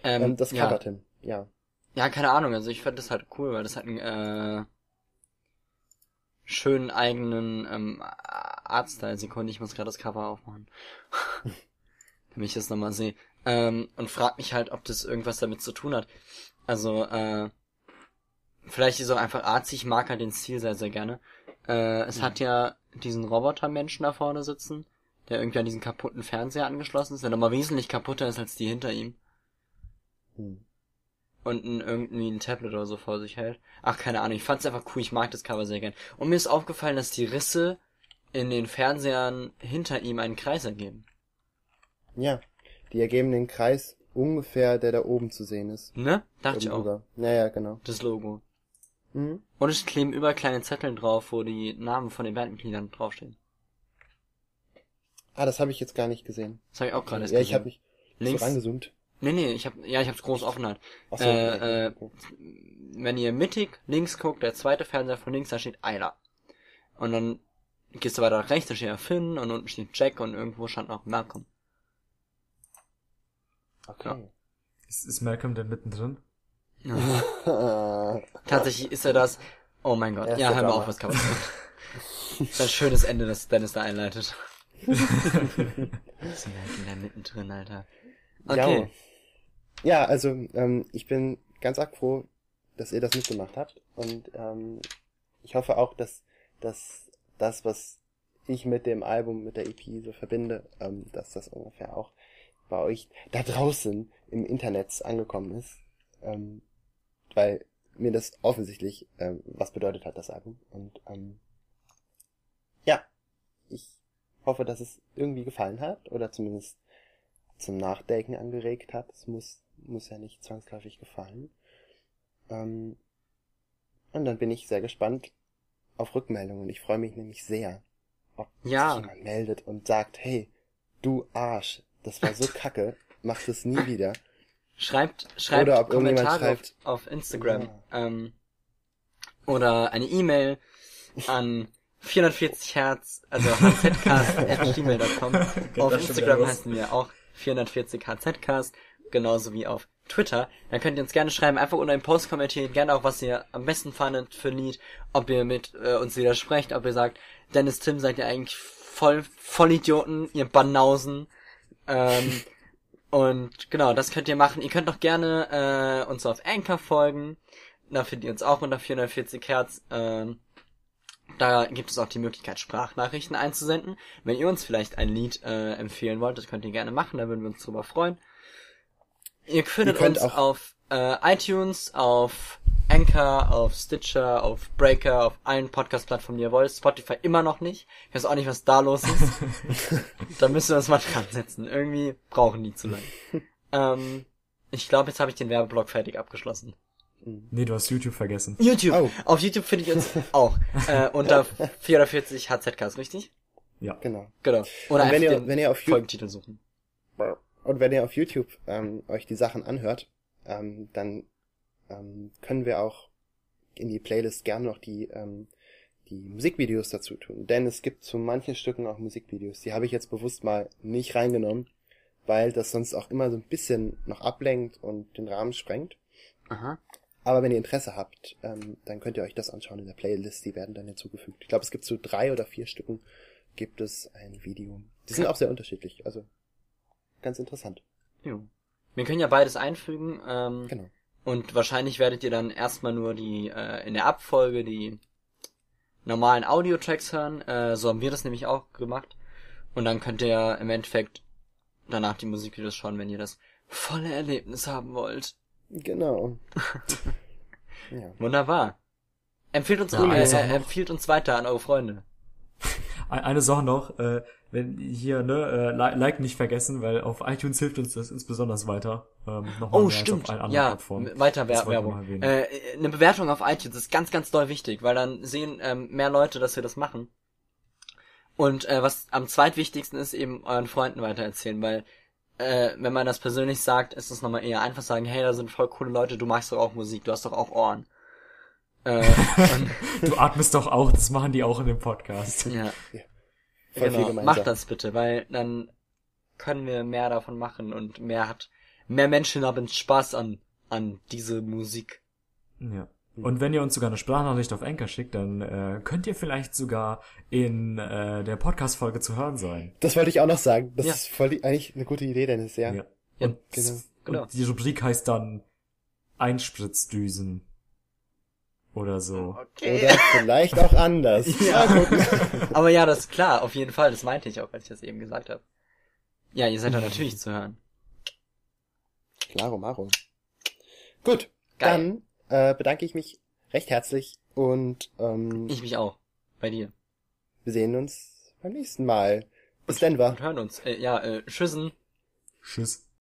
Ähm, Ähm, das ja. Cover, Tim. Ja. Ja, keine Ahnung, also ich fand das halt cool, weil das hat einen äh, schönen eigenen ähm, Artstyle. Sekunde, ich muss gerade das Cover aufmachen. Damit ich das nochmal sehe. Ähm, und frag mich halt, ob das irgendwas damit zu tun hat. Also, äh, vielleicht ist es auch einfach artsy, ich mag halt den Stil sehr, sehr gerne. Äh, es hat ja diesen Robotermenschen da vorne sitzen, der irgendwie an diesen kaputten Fernseher angeschlossen ist, der nochmal wesentlich kaputter ist als die hinter ihm Hm. und ein, irgendwie ein Tablet oder so vor sich hält. Ach, keine Ahnung, ich fand's einfach cool, ich mag das Cover sehr gern. Und mir ist aufgefallen, dass die Risse in den Fernsehern hinter ihm einen Kreis ergeben. Ja. Die ergeben den Kreis ungefähr, der da oben zu sehen ist. Ne? Dachte ich auch. drüber. Ja, ja, genau. Das Logo. Mhm. Und es kleben überall kleine Zettel drauf, wo die Namen von den Bandmitgliedern draufstehen. Ah, das habe ich jetzt gar nicht gesehen. Das habe ich auch gerade erst ja, ich gesehen. habe mich Links. so rangezoomt. Nee, nee, ich hab, ja, ich hab's groß offen halt. Ach so, Äh, äh, Wenn ihr mittig links guckt, der zweite Fernseher von links, da steht Eiler. Und dann gehst du weiter nach rechts, da steht ja Finn und unten steht Jack und irgendwo stand noch Malcolm. okay. Ist, ist Malcolm denn mittendrin? Tatsächlich ist er das. Oh mein Gott. Ja, hör mal auf, was sagen. Das ist ein schönes Ende, das Dennis da einleitet. ist Malcolm da mittendrin, Alter. Okay. Ja, also ähm, ich bin ganz arg froh, dass ihr das mitgemacht habt und ähm, ich hoffe auch, dass, dass das, was ich mit dem Album, mit der EP so verbinde, ähm, dass das ungefähr auch bei euch da draußen im Internet angekommen ist, ähm, weil mir das offensichtlich ähm, was bedeutet hat, das Album und ähm, ja, ich hoffe, dass es irgendwie gefallen hat oder zumindest zum Nachdenken angeregt hat. Es muss, muss ja nicht zwangsläufig gefallen. Ähm, und dann bin ich sehr gespannt auf Rückmeldungen. Ich freue mich nämlich sehr, ob Ja. sich jemand meldet und sagt, hey, du Arsch, das war so kacke, mach das nie wieder. Schreibt, schreibt Oder ob Kommentare schreibt- auf, auf Instagram. Ja. Ähm, oder eine E-Mail. an 440 Hertz, also hzcast.gmail.com. Auf Instagram heißen wir auch 440 hzcast, genauso wie auf Twitter. Dann könnt ihr uns gerne schreiben, einfach unter dem Post kommentieren, gerne auch, was ihr am besten fandet für ein Lied, ob ihr mit äh, uns widersprecht, ob ihr sagt, Dennis Tim seid ihr eigentlich voll, voll Idioten, ihr Banausen. Ähm, und genau, das könnt ihr machen. Ihr könnt auch gerne äh, uns auf Anchor folgen. Da findet ihr uns auch unter 440 Hertz. Ähm, da gibt es auch die Möglichkeit, Sprachnachrichten einzusenden. Wenn ihr uns vielleicht ein Lied äh, empfehlen wollt, das könnt ihr gerne machen, da würden wir uns drüber freuen. Ihr findet Ihr könnt uns auf äh, iTunes, auf Anchor, auf Stitcher, auf Breaker, auf allen Podcast-Plattformen, die ihr wollt. Spotify immer noch nicht. Ich weiß auch nicht, was da los ist. da müssen wir uns mal dran setzen. Irgendwie brauchen die zu lange. ähm, ich glaube, jetzt habe ich den Werbeblock fertig abgeschlossen. Nee, du hast YouTube vergessen. YouTube. Oh. Auf YouTube finde ich uns auch. Äh, unter 440 HZKs, richtig? Genau. Genau. Oder Und wenn einfach ihr- wenn ihr auf Folgentitel suchen. Und wenn ihr auf YouTube ähm, euch die Sachen anhört, ähm, dann ähm, können wir auch in die Playlist gerne noch die, ähm, die Musikvideos dazu tun. Denn es gibt zu manchen Stücken auch Musikvideos. Die habe ich jetzt bewusst mal nicht reingenommen, weil das sonst auch immer so ein bisschen noch ablenkt und den Rahmen sprengt. Aha. Aber wenn ihr Interesse habt, ähm, dann könnt ihr euch das anschauen in der Playlist. Die werden dann hinzugefügt. Ich glaube, es gibt zu drei oder vier Stücken gibt es ein Video. Die sind auch sehr unterschiedlich. Also ganz interessant. Jo. Wir können ja beides einfügen. Ähm, Genau. Und wahrscheinlich werdet ihr dann erstmal nur die äh, in der Abfolge die normalen Audio-Tracks hören. Äh, so haben wir das nämlich auch gemacht. Und dann könnt ihr im Endeffekt danach die Musikvideos schauen, wenn ihr das volle Erlebnis haben wollt. Genau. ja. Wunderbar. Empfehlt uns, Ja, äh, empfiehlt uns weiter an eure Freunde. Ein- Eine Sache noch, äh, wenn hier, ne, äh, Li- Like nicht vergessen, weil auf iTunes hilft uns das insbesonders weiter. Ähm, noch mal Oh, stimmt. Als auf allen anderen Ja, Plattformen. weiter Wer Werbung. erwähnen. Äh, eine Bewertung auf iTunes ist ganz, ganz doll wichtig, weil dann sehen ähm, mehr Leute, dass wir das machen. Und äh, was am zweitwichtigsten ist, eben euren Freunden weitererzählen, weil äh, wenn man das persönlich sagt, ist es nochmal eher einfach sagen, hey, da sind voll coole Leute, du magst doch auch Musik, du hast doch auch Ohren. Äh, Du atmest doch auch, das machen die auch in dem Podcast. ja, viel genau, gemeinsam. macht das bitte, weil dann können wir mehr davon machen und mehr hat, mehr Menschen haben Spaß an, an diese Musik. Ja. Und wenn ihr uns sogar eine Sprachnachricht auf Anchor schickt, dann äh, könnt ihr vielleicht sogar in äh, der Podcast-Folge zu hören sein. Das wollte ich auch noch sagen. Das Ja. ist voll die, eigentlich eine gute Idee, Dennis, ja. Ja. Ja, Und, genau. Genau. und die Rubrik heißt dann Einspritzdüsen. Oder so. Oder vielleicht auch anders. Ja. Aber ja, das ist klar, auf jeden Fall. Das meinte ich auch, als ich das eben gesagt habe. Ja, ihr seid da natürlich zu hören. Klaro, Maro. Gut, Geil. dann äh, bedanke ich mich recht herzlich und ähm, Ich mich auch. Bei dir. wir sehen uns beim nächsten Mal. Bis Denver. Und hören uns. Äh, ja, äh, tschüssen. Tschüss.